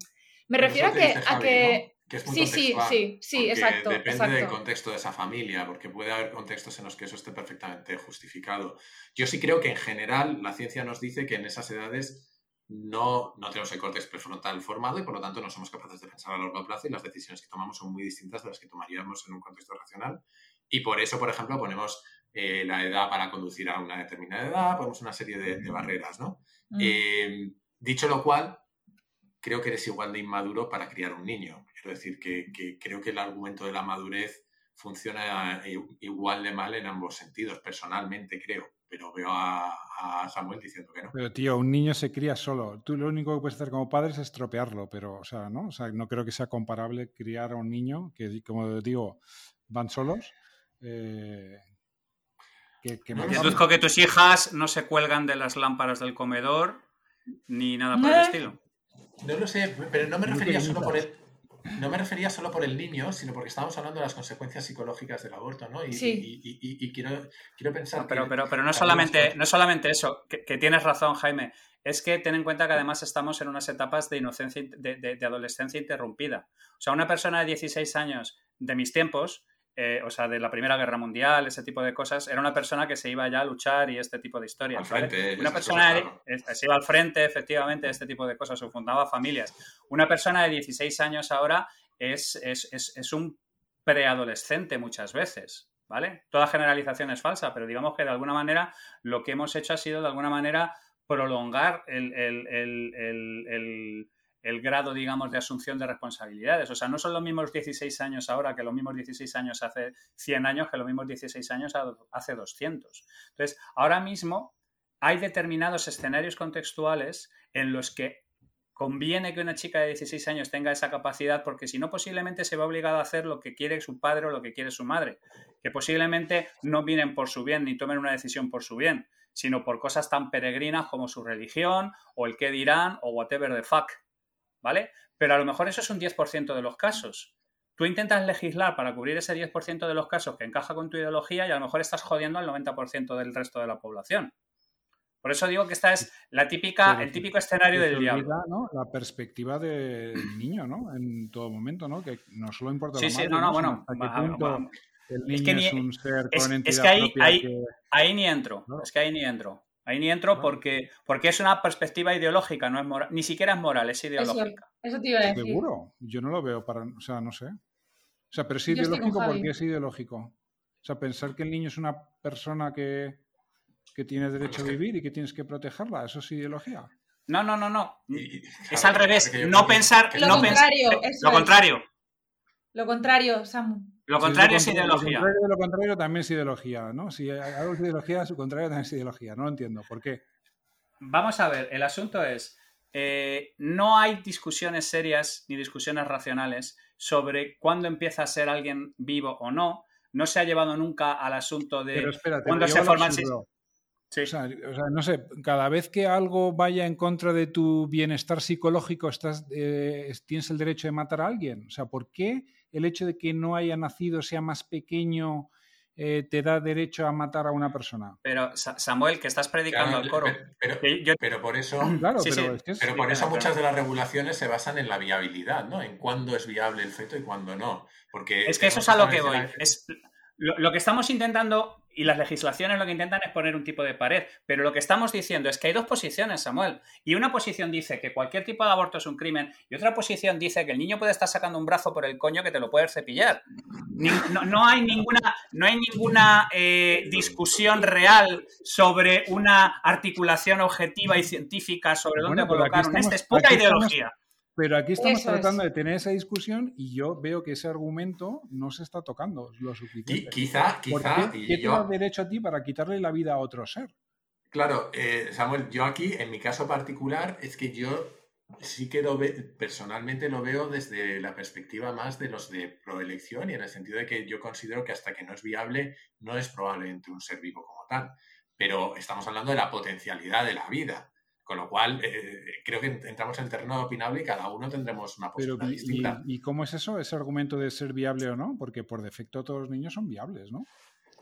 me refiero a que... A que... ¿no? Que es sí, sí, sí, sí, exacto. Depende exacto. del contexto de esa familia, porque puede haber contextos en los que eso esté perfectamente justificado. Yo sí creo que en general la ciencia nos dice que en esas edades no, no tenemos el córtex prefrontal formado y por lo tanto no somos capaces de pensar a largo plazo y las decisiones que tomamos son muy distintas de las que tomaríamos en un contexto racional. Y por eso, por ejemplo, ponemos eh, la edad para conducir a una determinada edad, ponemos una serie de, de barreras, ¿no? Mm. Eh, dicho lo cual, creo que eres igual de inmaduro para criar un niño. Quiero decir que, que, creo que el argumento de la madurez funciona igual de mal en ambos sentidos, personalmente creo, pero veo a, a, Samuel diciendo que no. Pero tío, un niño se cría solo. Tú lo único que puedes hacer como padre es estropearlo, pero, o sea, ¿no? O sea, no creo que sea comparable criar a un niño que, como digo, van solos. Eh, que, que no Deduzco que tus hijas no se cuelgan de las lámparas del comedor ni nada por el estilo. No lo sé, pero no me refería solo por el, no me refería solo por el niño, sino porque estábamos hablando de las consecuencias psicológicas del aborto, ¿no? Y, sí. y, y, y quiero, quiero, pensar. No, pero, que, pero, pero no, solamente, no solamente eso, que, que, tienes razón, Jaime. Es que ten en cuenta que además estamos en unas etapas de inocencia, de, de, de adolescencia interrumpida. O sea, una persona de 16 años de mis tiempos eh, o sea, de la Primera Guerra Mundial, ese tipo de cosas, era una persona que se iba ya a luchar y este tipo de historias. Al frente, ¿vale? Una persona claro. se iba al frente, efectivamente, este tipo de cosas, o fundaba familias. Una persona de 16 años ahora es, es, es, es un preadolescente muchas veces, ¿vale? Toda generalización es falsa, pero digamos que de alguna manera lo que hemos hecho ha sido de alguna manera prolongar el, el, el, el el grado, digamos, de asunción de responsabilidades. O sea, no son los mismos 16 años ahora que los mismos 16 años hace 100 años que los mismos 16 años hace 200. Entonces, ahora mismo hay determinados escenarios contextuales en los que conviene que una chica de 16 años tenga esa capacidad porque si no posiblemente se va obligada a hacer lo que quiere su padre o lo que quiere su madre, que posiblemente no vienen por su bien ni tomen una decisión por su bien, sino por cosas tan peregrinas como su religión o el qué dirán o whatever the fuck. ¿Vale? Pero a lo mejor eso es un 10% de los casos. Tú intentas legislar para cubrir ese 10% de los casos que encaja con tu ideología y a lo mejor estás jodiendo al 90% del resto de la población. Por eso digo que esta es la típica, el típico escenario del diablo. ¿no? La perspectiva del niño, ¿no? En todo momento, ¿no? Que no solo importa sí, la sí, no, no, bueno. el niño es, un ser con entidad es que ahí, ahí, ahí, ni entro. Es que ahí ni entro. Ahí ni entro porque, porque es una perspectiva ideológica, no es moral, ni siquiera es moral, es ideológica. Eso, te iba a decir. Seguro, yo no lo veo para, o sea, no sé. O sea, pero es ideológico porque es ideológico. O sea, pensar que el niño es una persona que, que tiene derecho a vivir y que tienes que protegerla, eso es ideología. No, no, no, no. es al revés. No pensar. Lo no contrario. lo contrario. Lo contrario, Samu. Lo contrario es ideología. Lo contrario, lo contrario también es ideología, ¿no? Si algo es ideología, su contrario también es ideología. No lo entiendo. ¿Por qué? Vamos a ver, el asunto es, eh, no hay discusiones serias ni discusiones racionales sobre cuándo empieza a ser alguien vivo o no. No se ha llevado nunca al asunto de cuándo se forman... Sí. O, sea, no sé, cada vez que algo vaya en contra de tu bienestar psicológico, estás, eh, tienes el derecho de matar a alguien. O sea, ¿por qué el hecho de que no haya nacido, sea más pequeño, eh, te da derecho a matar a una persona. Pero Samuel, que estás predicando al coro. Pero, por eso, pero, por eso muchas de las regulaciones se basan en la viabilidad, ¿no? En cuándo es viable el feto y cuándo no. Porque es que eso es a lo que voy. Es, lo, que estamos intentando y las legislaciones lo que intentan es poner un tipo de pared. Pero lo que estamos diciendo es que hay dos posiciones, Samuel. Y una posición dice que cualquier tipo de aborto es un crimen y otra posición dice que el niño puede estar sacando un brazo por el coño que te lo puede cepillar. no, hay ninguna, no hay ninguna eh, discusión real sobre una articulación objetiva y científica sobre dónde colocar un este. Es pura ideología. Pero aquí estamos tratando de tener esa discusión y yo veo que ese argumento no se está tocando lo suficiente. Quizá, quizá. ¿Qué, te da derecho a ti para quitarle la vida a otro ser? Claro, eh, Samuel, yo aquí, en mi caso particular, es que yo sí que lo personalmente lo veo desde la perspectiva más de los de proelección y en el sentido de que yo considero que hasta que no es viable, no es probablemente un ser vivo como tal. Pero estamos hablando de la potencialidad de la vida. Con lo cual, eh, creo que entramos en el terreno opinable y cada uno tendremos una postura distinta. Y, cómo es eso, ese argumento de ser viable o no? Porque por defecto todos los niños son viables, ¿no?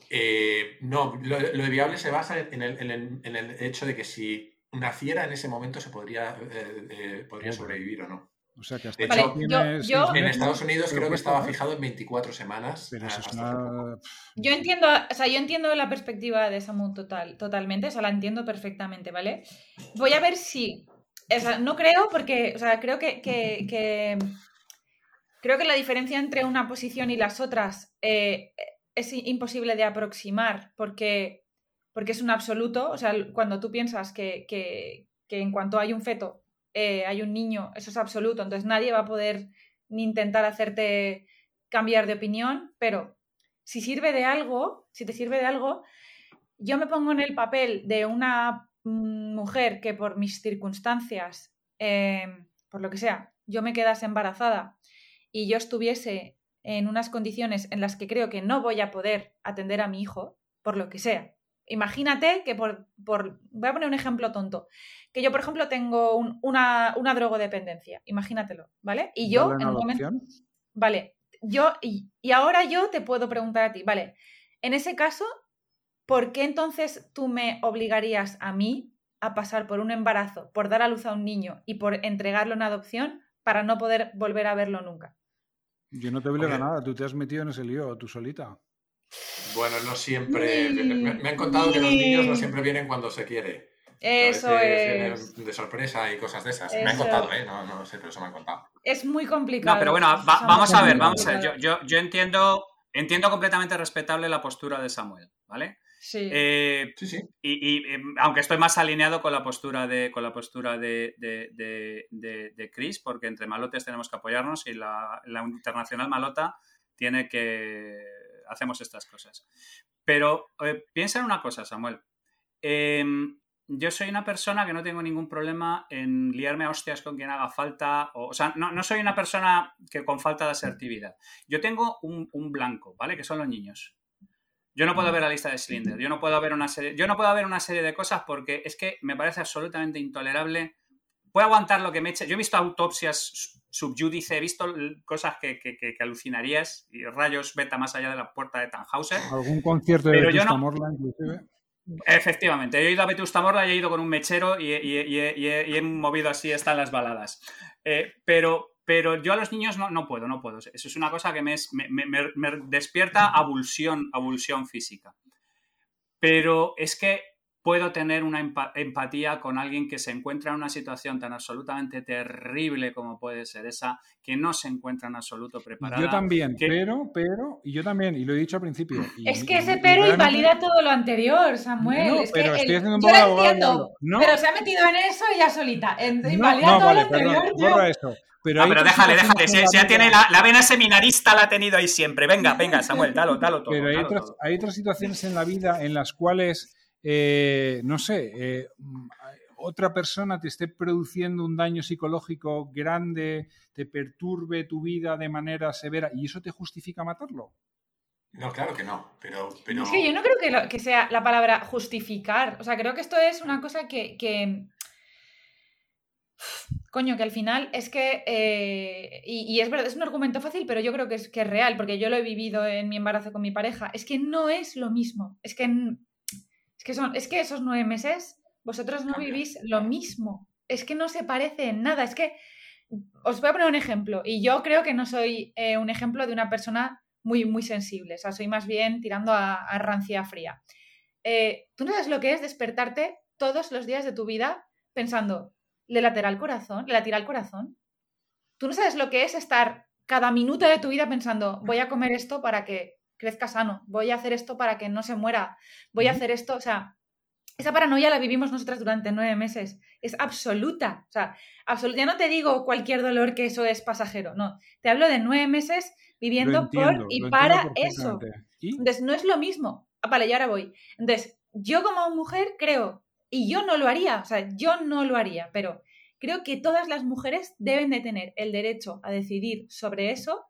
Eh, no, lo, de viable se basa en el, hecho de que si naciera en ese momento se podría, eh, podría sobrevivir o no. O sea que hasta hecho, en Estados Unidos creo que estaba fijado en 24 semanas. Yo entiendo, o sea, yo entiendo la perspectiva de Samu total, totalmente, o sea, la entiendo perfectamente, ¿vale? Voy a ver si. O sea, no creo, porque, o sea, creo que, creo que la diferencia entre una posición y las otras eh, es imposible de aproximar, porque, porque es un absoluto. O sea, cuando tú piensas que, que en cuanto hay un feto eh, hay un niño, eso es absoluto, entonces nadie va a poder ni intentar hacerte cambiar de opinión, pero si sirve de algo, si te sirve de algo, yo me pongo en el papel de una mujer que por mis circunstancias, em, por lo que sea, yo me quedase embarazada y yo estuviese en unas condiciones en las que creo que no voy a poder atender a mi hijo, por lo que sea. Imagínate que por, por voy a poner un ejemplo tonto, que yo, por ejemplo, tengo una, una, drogodependencia, imagínatelo, ¿vale? Y yo, en un momento... Vale, yo, y, ahora yo te puedo preguntar a ti, vale, en ese caso, ¿por qué entonces tú me obligarías a mí a pasar por un embarazo, por dar a luz a un niño y por entregarlo en adopción para no poder volver a verlo nunca? Yo no te obligo a nada, tú te has metido en ese lío, tú solita. Bueno, no siempre. Me, han contado que los niños no siempre vienen cuando se quiere. Eso es. De sorpresa y cosas de esas. Me han contado, ¿eh? No, no sé, pero eso me han contado. Es muy complicado. No, pero bueno, vamos a ver, vamos a ver. Yo, yo, yo, entiendo, entiendo completamente respetable la postura de Samuel, ¿vale? Sí. Eh, sí, sí. Y, em, aunque estoy más alineado con la postura de, con la postura de, de, Chris, porque entre malotes tenemos que apoyarnos y la, la internacional malota tiene que hacemos estas cosas. Pero eh, piensa en una cosa, Samuel. Em, yo soy una persona que no tengo ningún problema en liarme a hostias con quien haga falta. O, sea, no, soy una persona que con falta de asertividad. Yo tengo un, blanco, ¿vale? Que son los niños. Yo no puedo ver la lista de Slinder. Yo no puedo ver una serie. Yo no puedo ver una serie de cosas porque es que me parece absolutamente intolerable. Puedo aguantar lo que me eche. Yo he visto autopsias subyúdice, he visto cosas que, alucinarías y rayos beta más allá de la puerta de Tannhauser. ¿Algún concierto de yo Morla, inclusive? Efectivamente, he ido a Vetusta Morla y he ido con un mechero y, he movido así, están las baladas. Eh, pero, pero yo a los niños no, puedo, no puedo. Eso es una cosa que me, me, despierta abulsión, abulsión física. Pero es que puedo tener una empatía con alguien que se encuentra en una situación tan absolutamente terrible como puede ser esa, que no se encuentra en absoluto preparada. Yo también, pero, pero, y yo también, y lo he dicho al principio. es que ese pero invalida todo lo anterior, Samuel. es pero que estoy haciendo un poco yo entiendo, pero se ha metido en eso ella solita. invalida todo lo anterior. borra eso. Pero, no, pero déjale, déjale. Si, ya tiene la, vena seminarista, la ha tenido ahí siempre. Venga, venga, Samuel, dalo, dalo todo. Pero hay, otras, hay otras situaciones en la vida en las cuales eh, no sé, eh, mm, otra persona te esté produciendo un daño psicológico grande, te perturbe tu vida de manera severa y eso te justifica matarlo. No, claro que no, pero... Es que yo no creo que, sea la palabra justificar. O sea, creo que esto es una cosa que... [SIGHS] Coño, que al final es que, eh, y, es verdad, es un argumento fácil, pero yo creo que es, que es real, porque yo lo he vivido en mi embarazo con mi pareja, es que no es lo mismo, es que es que, son, es que esos nueve meses vosotros no vivís lo mismo. Es que no se parece en nada. Es que os voy a poner un ejemplo. Y yo creo que no soy eh, un ejemplo de una persona muy, muy sensible. O sea, soy más bien tirando a, rancia fría. Eh, Tú no sabes lo que es despertarte todos los días de tu vida pensando, ¿le laterá el corazón? ¿Le latirá el corazón? Tú no sabes lo que es estar cada minuto de tu vida pensando, voy a comer esto para que crezca sano, voy a hacer esto para que no se muera, voy a hacer esto, o sea, esa paranoia la vivimos nosotras durante nueve meses, es absoluta, o sea, ya no te digo cualquier dolor que eso es pasajero, no, te hablo de nueve meses viviendo por y para eso. Entonces, no es lo mismo. Ah, vale, y ahora voy. Entonces, yo como mujer creo, y yo no lo haría, o sea, yo no lo haría, pero creo que todas las mujeres deben de tener el derecho a decidir sobre eso,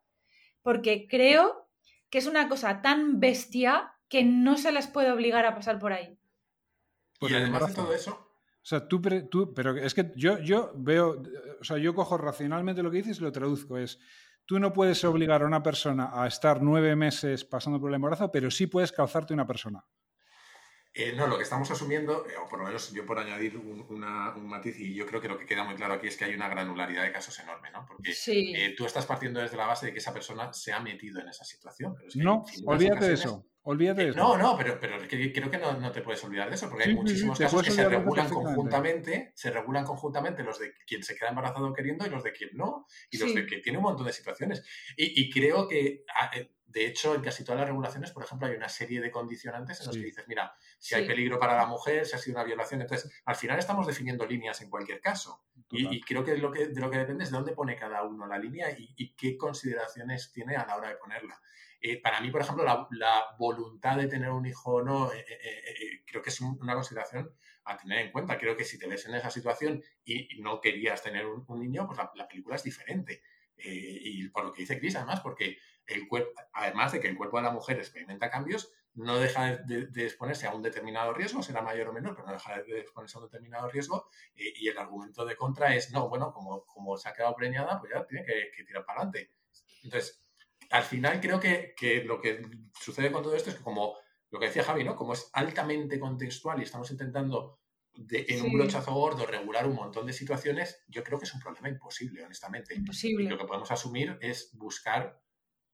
porque creo que es una cosa tan bestia que no se las puede obligar a pasar por ahí. y además de todo eso. O sea, tú, tú, pero es que yo, yo veo, o sea, yo cojo racionalmente lo que dices y lo traduzco. Es, tú no puedes obligar a una persona a estar nueve meses pasando por el embarazo, pero sí puedes calzarte una persona. Eh, no, lo que estamos asumiendo, eh, o por lo menos yo por añadir un, matiz, y yo creo que lo que queda muy claro aquí es que hay una granularidad de casos enorme, ¿no? Porque eh, tú estás partiendo desde la base de que esa persona se ha metido en esa situación. no, olvídate de eso. Olvídate de eso. No, no, pero, pero creo que no, te puedes olvidar de eso, porque hay muchísimos casos que se regulan conjuntamente, se regulan conjuntamente los de quien se queda embarazado queriendo y los de quien no, y los de que tiene un montón de situaciones. Y, y creo que ah, de hecho, en casi todas las regulaciones, por ejemplo, hay una serie de condicionantes en los que dices, mira, si hay peligro para la mujer, si ha sido una violación, entonces al final estamos definiendo líneas en cualquier caso. Y, creo que, lo que de lo que depende es de dónde pone cada uno la línea y, qué consideraciones tiene a la hora de ponerla. Eh, para mí, por ejemplo, la, voluntad de tener un hijo o no, eh, eh, creo que es una consideración a tener en cuenta. Creo que si te ves en esa situación y no querías tener un, niño, pues la, película es diferente. y por lo que dice Cris, además, porque el cuerpo, además de que el cuerpo de la mujer experimenta cambios, no deja de, exponerse a un determinado riesgo, será mayor o menor, pero no deja de exponerse a un determinado riesgo. y el argumento de contra es, no, bueno, como, como se ha quedado preñada, pues ya tiene que, tirar para adelante. Entonces, al final creo que, lo que sucede con todo esto es que como lo que decía Javi, ¿no? Como es altamente contextual y estamos intentando en un brochazo gordo regular un montón de situaciones, yo creo que es un problema imposible, honestamente. Imposible. Y lo que podemos asumir es buscar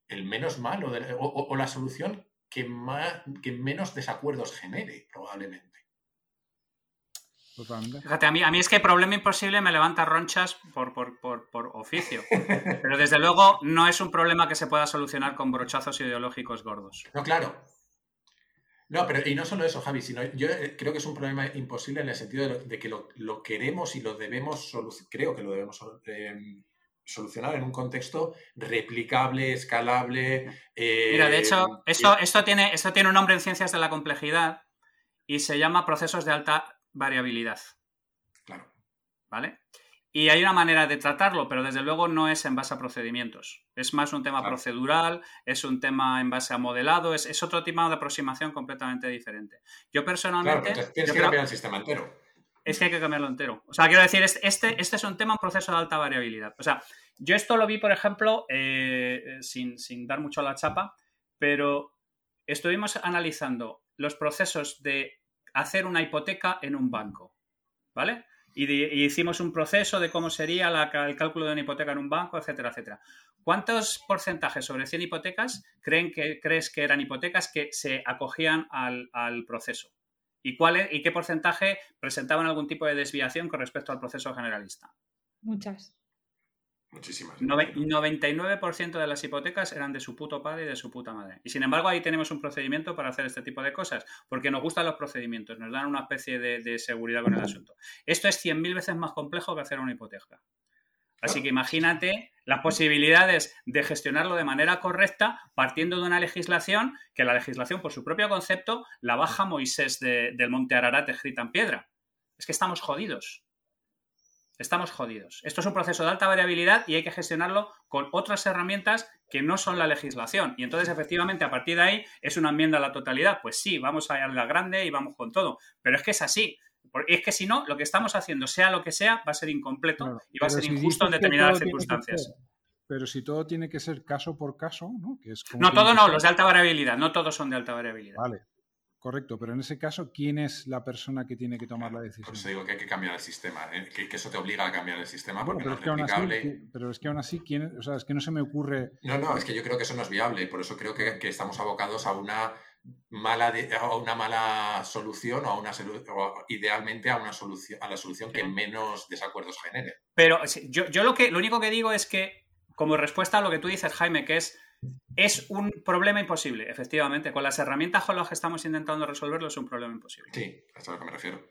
el menos malo o, la solución que, más, que menos desacuerdos genere, probablemente. Fíjate, a mí, a mí es que problema imposible me levanta ronchas por, por, oficio. Pero desde luego no es un problema que se pueda solucionar con brochazos ideológicos gordos. No, claro. No, pero y no solo eso, Javi, sino yo eh, creo que es un problema imposible en el sentido de, que lo, queremos y lo debemos solucionar, creo que lo debemos eh, solucionar en un contexto replicable, escalable. Mira, de hecho, eh, esto, esto, tiene, esto tiene un nombre en ciencias de la complejidad y se llama procesos de alta variabilidad. Claro. ¿Vale? Y hay una manera de tratarlo, pero desde luego no es en base a procedimientos. Es más un tema procedural, es un tema en base a modelado, es, otro tipo de aproximación completamente diferente. Yo personalmente. Claro, tienes que cambiar el sistema entero es que hay que cambiarlo entero. O sea, quiero decir, este, este es un tema, un proceso de alta variabilidad. O sea, yo esto lo vi, por ejemplo, eh, sin, dar mucho a la chapa, pero estuvimos analizando los procesos de hacer una hipoteca en un banco, ¿vale? Y, hicimos un proceso de cómo sería el cálculo de una hipoteca en un banco, etcétera, etcétera. ¿Cuántos porcentajes sobre 100 hipotecas creen que, crees que eran hipotecas que se acogían al, proceso? ¿Y, cuál ¿Y qué porcentaje presentaban algún tipo de desviación con respecto al proceso generalista? Muchas. Muchísimas. 99% de las hipotecas eran de su puto padre y de su puta madre. Y sin embargo, ahí tenemos un procedimiento para hacer este tipo de cosas, porque nos gustan los procedimientos, nos dan una especie de, seguridad con el asunto. Esto es 100.000 veces más complejo que hacer una hipoteca. Así que imagínate las posibilidades de gestionarlo de manera correcta partiendo de una legislación que la legislación, por su propio concepto, la baja Moisés del Monte Ararat escrita en piedra. Es que estamos jodidos estamos jodidos. Esto es un proceso de alta variabilidad y hay que gestionarlo con otras herramientas que no son la legislación. Y entonces, efectivamente, a partir de ahí es una enmienda a la totalidad. Pues sí, vamos a la grande y vamos con todo. Pero es que es así. Es que si no, lo que estamos haciendo, sea lo que sea, va a ser incompleto y va a ser injusto en determinadas circunstancias. pero si todo tiene que ser caso por caso, ¿no? Que es no, todo no, los de alta variabilidad, no todos son de alta variabilidad. Vale, Correcto, pero en ese caso, ¿quién es la persona que tiene que tomar la decisión? Por eso digo que hay que cambiar el sistema, ¿eh? que, eso te obliga a cambiar el sistema porque pero no es, que replicable. pero es que aún así, ¿quién, o sea, es que no se me ocurre... No, no, es que yo creo que eso no es viable, por eso creo que, estamos abocados a una mala a una mala solución o a una idealmente a una solución a la solución que menos desacuerdos genere. Pero yo, yo lo que lo único que digo es que como respuesta a lo que tú dices, Jaime, que es es un problema imposible, efectivamente. Con las herramientas con las que estamos intentando resolverlo es un problema imposible. Sí, hasta lo que me refiero.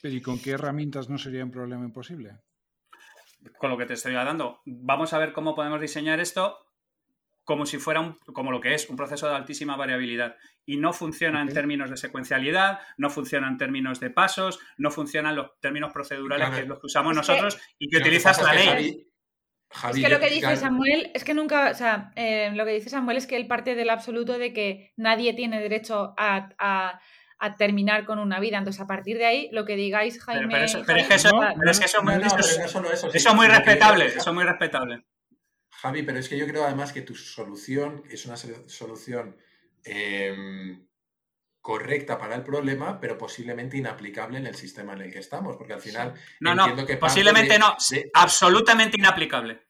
¿Pero y con qué herramientas no sería un problema imposible? Con lo que te estoy dando. Vamos a ver cómo podemos diseñar esto como si fuera un, como lo que es, un proceso de altísima variabilidad. Y no funciona en términos de secuencialidad, no funciona en términos de pasos, no funcionan los términos procedurales que es los que usamos nosotros y que utilizas la ley es que lo que dice Samuel es que nunca, o sea, eh, lo que dice Samuel es que él parte del absoluto de que nadie tiene derecho a, terminar con una vida. Entonces, a partir de ahí, lo que digáis, Jaime. Pero, eso, es que eso, es muy respetable. Eso es muy respetable. Javi, pero es que yo creo además que tu solución es una solución em, correcta para el problema, pero posiblemente inaplicable en el sistema en el que estamos, porque al final... No, no, que posiblemente no, absolutamente inaplicable.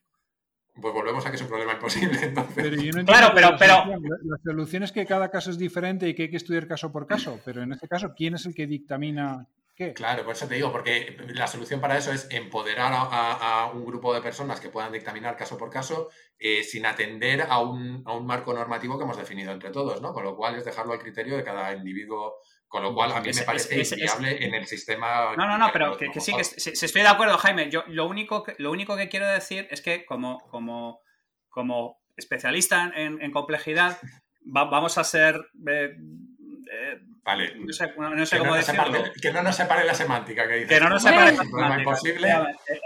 Pues volvemos a que es un problema imposible. [LAUGHS] Entonces. claro, pero, pero... La solución es que cada caso es diferente y que hay que estudiar caso por caso, pero en este caso, ¿quién es el que dictamina Claro, por eso te digo, porque la solución para eso es empoderar a, un grupo de personas que puedan dictaminar caso por caso eh, sin atender a un, marco normativo que hemos definido entre todos, ¿no? Con lo cual es dejarlo al criterio de cada individuo con lo cual a mí me parece inviable en el sistema. No, no, no, pero que, sí, que si, estoy de acuerdo, Jaime. Yo lo único que, lo único que quiero decir es que como, como, como especialista en, complejidad, vamos a ser eh, eh, vale. No sé, cómo decirlo. que no nos separe la semántica que Que no nos separe la semántica. Imposible.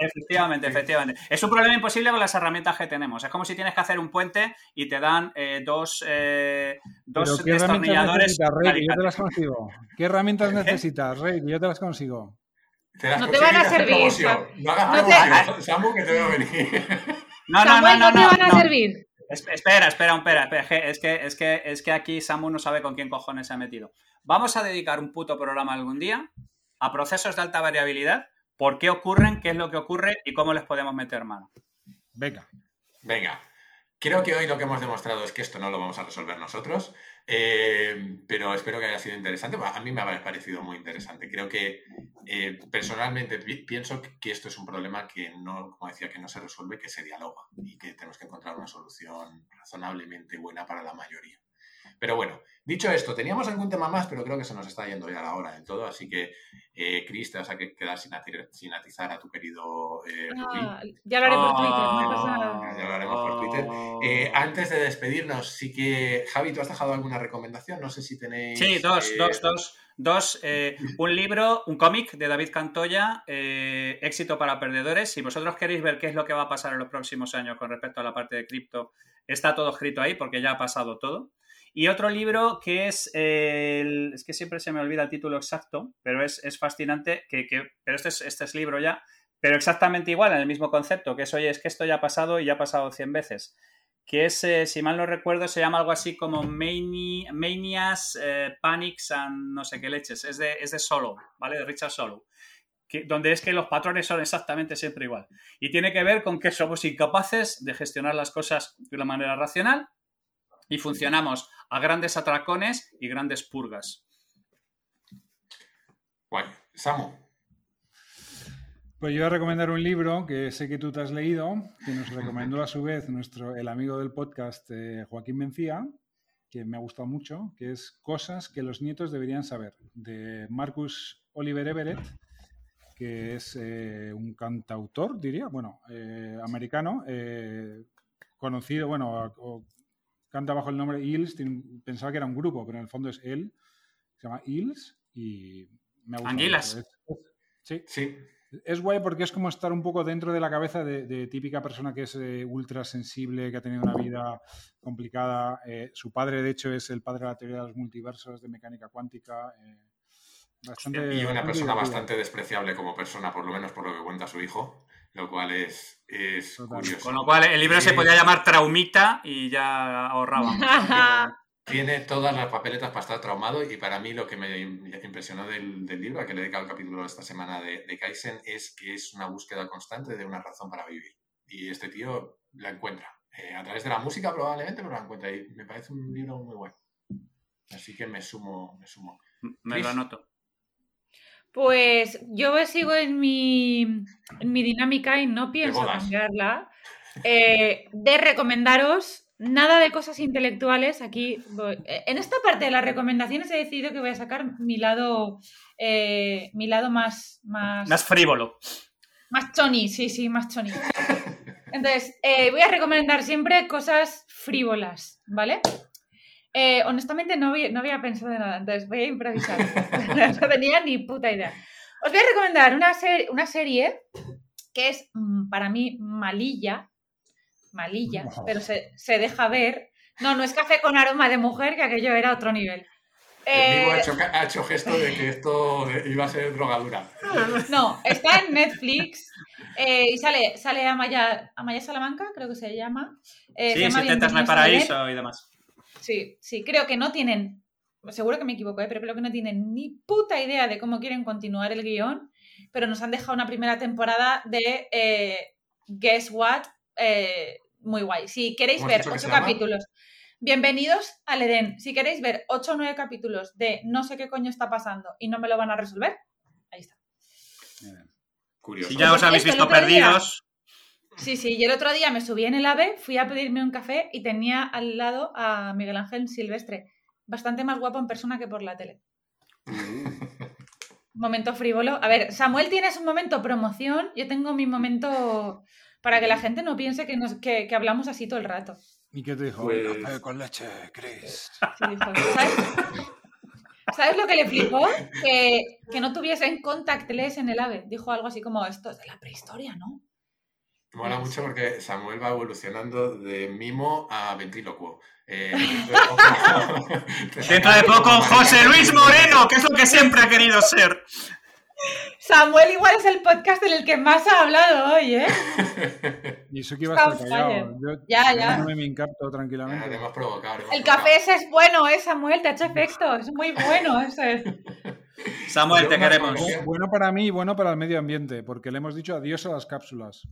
Efectivamente, efectivamente. Es un problema imposible con las herramientas que tenemos. Es como si tienes que hacer un puente y te dan eh, dos, eh, dos destornilladores. Rey, [LAUGHS] yo te las consigo. ¿Qué herramientas necesitas, Rey? Yo te las consigo. no te van a servir. No hagas Samu, que te voy a venir. No, no, no, no, no, te van a servir. Espera, espera, espera, Es que, es, que, es que aquí Samu no sabe con quién cojones se ha metido. Vamos a dedicar un puto programa algún día a procesos de alta variabilidad, por qué ocurren, qué es lo que ocurre y cómo les podemos meter mano. Venga. Venga. Creo que hoy lo que hemos demostrado es que esto no lo vamos a resolver nosotros. Eh, pero espero que haya sido interesante. A mí me ha parecido muy interesante. Creo que eh, personalmente pienso que esto es un problema que no, como decía, que no se resuelve, que se dialoga y que tenemos que encontrar una solución razonablemente buena para la mayoría. Pero bueno, dicho esto, teníamos algún tema más, pero creo que se nos está yendo ya la hora de todo, así que, eh, Cris, te vas a quedar sin, atizar a tu querido eh, ah, Ya lo haré por Twitter, ah, Ya lo haremos por Twitter. Eh, antes de despedirnos, sí que, Javi, ¿tú has dejado alguna recomendación? No sé si tenéis... Sí, dos, eh, dos, dos. Dos, un libro, un cómic de David Cantoya, Éxito para Perdedores. Si vosotros queréis ver qué es lo que va a pasar en los próximos años con respecto a la parte de cripto, está todo escrito ahí porque ya ha pasado todo. Y otro libro que es, el, es que siempre se me olvida el título exacto, pero es, fascinante, que, pero este es, este es libro ya, pero exactamente igual, en el mismo concepto, que es, oye, es que esto ya ha pasado y ya ha pasado 100 veces. que es, eh, si mal no recuerdo, se llama algo así como Manias, eh, Panics and no sé qué leches. Es de, es de Solo, ¿vale? De Richard Solo. Que, donde es que los patrones son exactamente siempre igual. Y tiene que ver con que somos incapaces de gestionar las cosas de una manera racional y funcionamos a grandes atracones y grandes purgas. Guay. Samu. Pues yo voy a recomendar un libro que sé que tú te has leído, que nos recomendó a su vez nuestro, el amigo del podcast eh, Joaquín Mencía, que me ha gustado mucho, que es Cosas que los nietos deberían saber, de Marcus Oliver Everett, que es eh, un cantautor, diría, bueno, eh, americano, conocido, bueno, canta bajo el nombre Hills, pensaba que era un grupo, pero en el fondo es él, se llama Hills y me ha Anguilas. Sí. Sí. Es guay porque es como estar un poco dentro de la cabeza de, típica persona que es eh, ultra sensible, que ha tenido una vida complicada. Eh, su padre, de hecho, es el padre de la teoría de los multiversos, de mecánica cuántica. Eh, bastante, y una persona bastante despreciable como persona, por lo menos por lo que cuenta su hijo, lo cual es, es curioso. Con lo cual el libro se podía llamar Traumita y ya ahorrábamos. [LAUGHS] Tiene todas las papeletas para estar traumado y para mí lo que me impresionó del, libro, a que le he dedicado el capítulo esta semana de, de Kaizen, es que es una búsqueda constante de una razón para vivir. Y este tío la encuentra. Eh, a través de la música probablemente, pero la encuentra. Y me parece un libro muy bueno. Así que me sumo. Me, sumo. me lo anoto. Pues yo sigo en mi, en mi dinámica y no pienso cambiarla. Eh, de recomendaros Nada de cosas intelectuales. Aquí, eh, en esta parte de las recomendaciones he decidido que voy a sacar mi lado, eh, mi lado más, más... Más frívolo. Más choni, sí, sí, más choni. Entonces, eh, voy a recomendar siempre cosas frívolas, ¿vale? Honestamente no había, no había pensado en nada, entonces voy a improvisar. [LAUGHS] no tenía ni puta idea. Os voy a recomendar una, una serie que es mm, para mí malilla, malilla, pero se, deja ver. No, no es café con aroma de mujer, que aquello era otro nivel. Eh... Ha, hecho, gesto de que esto iba a ser drogadura. No, está en Netflix eh, y sale, sale Amaya, Amaya Salamanca, creo que se llama. Eh, sí, Setentas el Paraíso y demás. Sí, sí, creo que no tienen, seguro que me equivoco, ¿eh? pero creo que no tienen ni puta idea de cómo quieren continuar el guion, pero nos han dejado una primera temporada de eh, Guess What, eh, muy guay. Si queréis ver ocho capítulos, bienvenidos al Edén. Si queréis ver ocho o nueve capítulos de no sé qué coño está pasando y no me lo van a resolver, ahí está. Curioso. Si ya os habéis visto perdidos. Sí, sí, y el otro día me subí en el AVE, fui a pedirme un café y tenía al lado a Miguel Ángel Silvestre, bastante más guapo en persona que por la tele. momento frívolo. A ver, Samuel tiene su momento promoción, yo tengo mi momento para que la gente no piense que, nos, que, hablamos así todo el rato. ¿Y qué te dijo? Pues... con leche, Chris. ¿sabes? lo que le flipó? Que, que no tuviesen contactless en el AVE. Dijo algo así como, esto es de la prehistoria, ¿no? Mola mucho porque Samuel va evolucionando de mimo a ventrílocuo. Eh, [LAUGHS] [LAUGHS] [LAUGHS] Dentro de poco, José Luis Moreno, que es lo que siempre ha querido ser. Samuel igual es el podcast en el que más ha hablado hoy, ¿eh? Y eso que iba a estar callado. ya, ya. No me encarto tranquilamente. el café ese es bueno, ¿eh, Samuel? Te ha hecho efecto. Es muy bueno ese. Samuel, te queremos. Bueno para mí y bueno para el medio ambiente, porque le hemos dicho adiós a las cápsulas.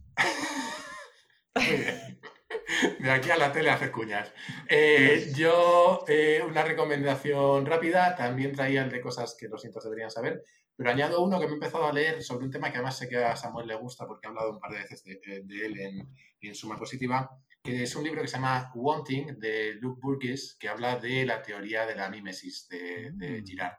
[LAUGHS] De aquí a la tele hacer cuñas. Eh, yo, eh, una recomendación rápida, también traía el de cosas que los cientos deberían saber. Pero añado uno que me he empezado a leer sobre un tema que además sé que a Samuel le gusta porque ha hablado un par de veces de, él en, Suma Positiva, que es un libro que se llama Wanting de Luke Burgess, que habla de la teoría de la mímesis de, de mm. Girard.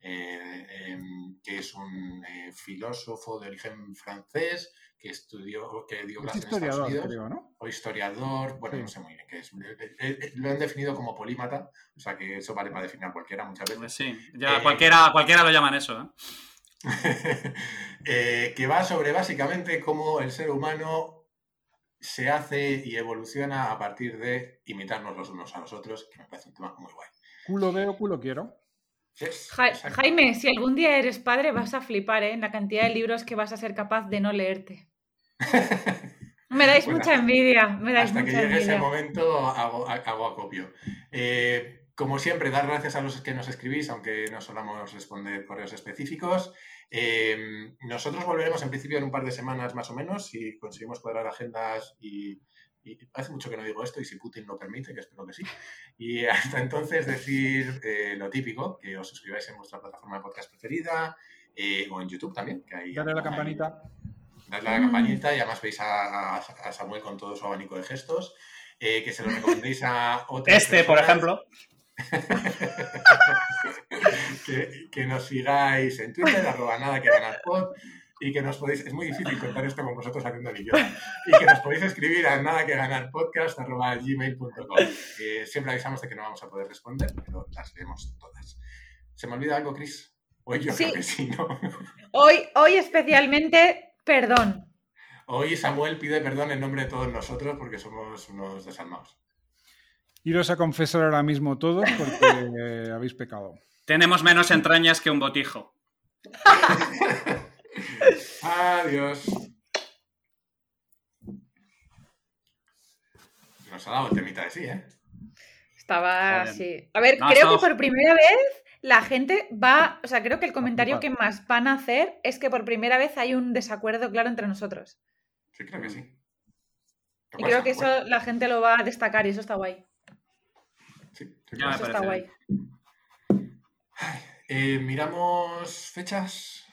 Eh, em, que es un eh, filósofo de origen francés que estudió, que dio clases en Estados Unidos, ¿no? o historiador, bueno, no sé muy bien qué es. Eh, lo han definido como polímata, o sea que eso vale para definir a cualquiera muchas veces. Sí, ya cualquiera, cualquiera lo llaman eso. [LAUGHS] que va sobre básicamente cómo el ser humano se hace y evoluciona a partir de imitarnos los unos a los otros, que me parece un tema muy guay. Culo veo, culo quiero. Jaime, si algún día eres padre vas a flipar ¿eh? en la cantidad de libros que vas a ser capaz de no leerte. [LAUGHS] Me dais mucha envidia. Me dais hasta que llegue ese envidia. momento hago, hago acopio. Eh, como siempre, dar gracias a los que nos escribís, aunque no solamos responder correos específicos. Eh, nosotros volveremos en principio en un par de semanas más o menos, si conseguimos cuadrar agendas y, y hace mucho que no digo esto y si Putin lo permite, que espero que sí. Y [LAUGHS] hasta entonces decir eh, lo típico, que os suscribáis en vuestra plataforma de podcast preferida eh, o en YouTube también, que ahí... Dale a la campanita. Dadle a la campanita y además veis a, Samuel con todo su abanico de gestos. eh, que se lo recomendéis a otras Este, por ejemplo. [LAUGHS] que, que nos sigáis en Twitter, arroba nada que ganar pod, y que nos podéis, es muy difícil contar esto con vosotros haciendo ni yo, y que nos podéis escribir a nada que ganar podcast arroba gmail.com. Eh, siempre avisamos de que no vamos a poder responder, pero las leemos todas. ¿Se me olvida algo, Chris? Hoy yo Sí. creo que sí, ¿no? Hoy, hoy especialmente, perdón. Hoy Samuel pide perdón en nombre de todos nosotros porque somos unos desalmados. Iros a confesar ahora mismo todos porque eh, habéis pecado. Tenemos menos entrañas que un botijo. [LAUGHS] Adiós. Nos ha dado el temita de sí, ¿eh? Estaba así. A ver, creo que por primera vez la gente va. O sea, creo que el comentario que más van a hacer es que por primera vez hay un desacuerdo claro entre nosotros. Sí, creo que sí. ¿Qué Y creo que eso Bueno, la gente lo va a destacar y eso está guay. sí, Eso está guay. Eh, miramos fechas.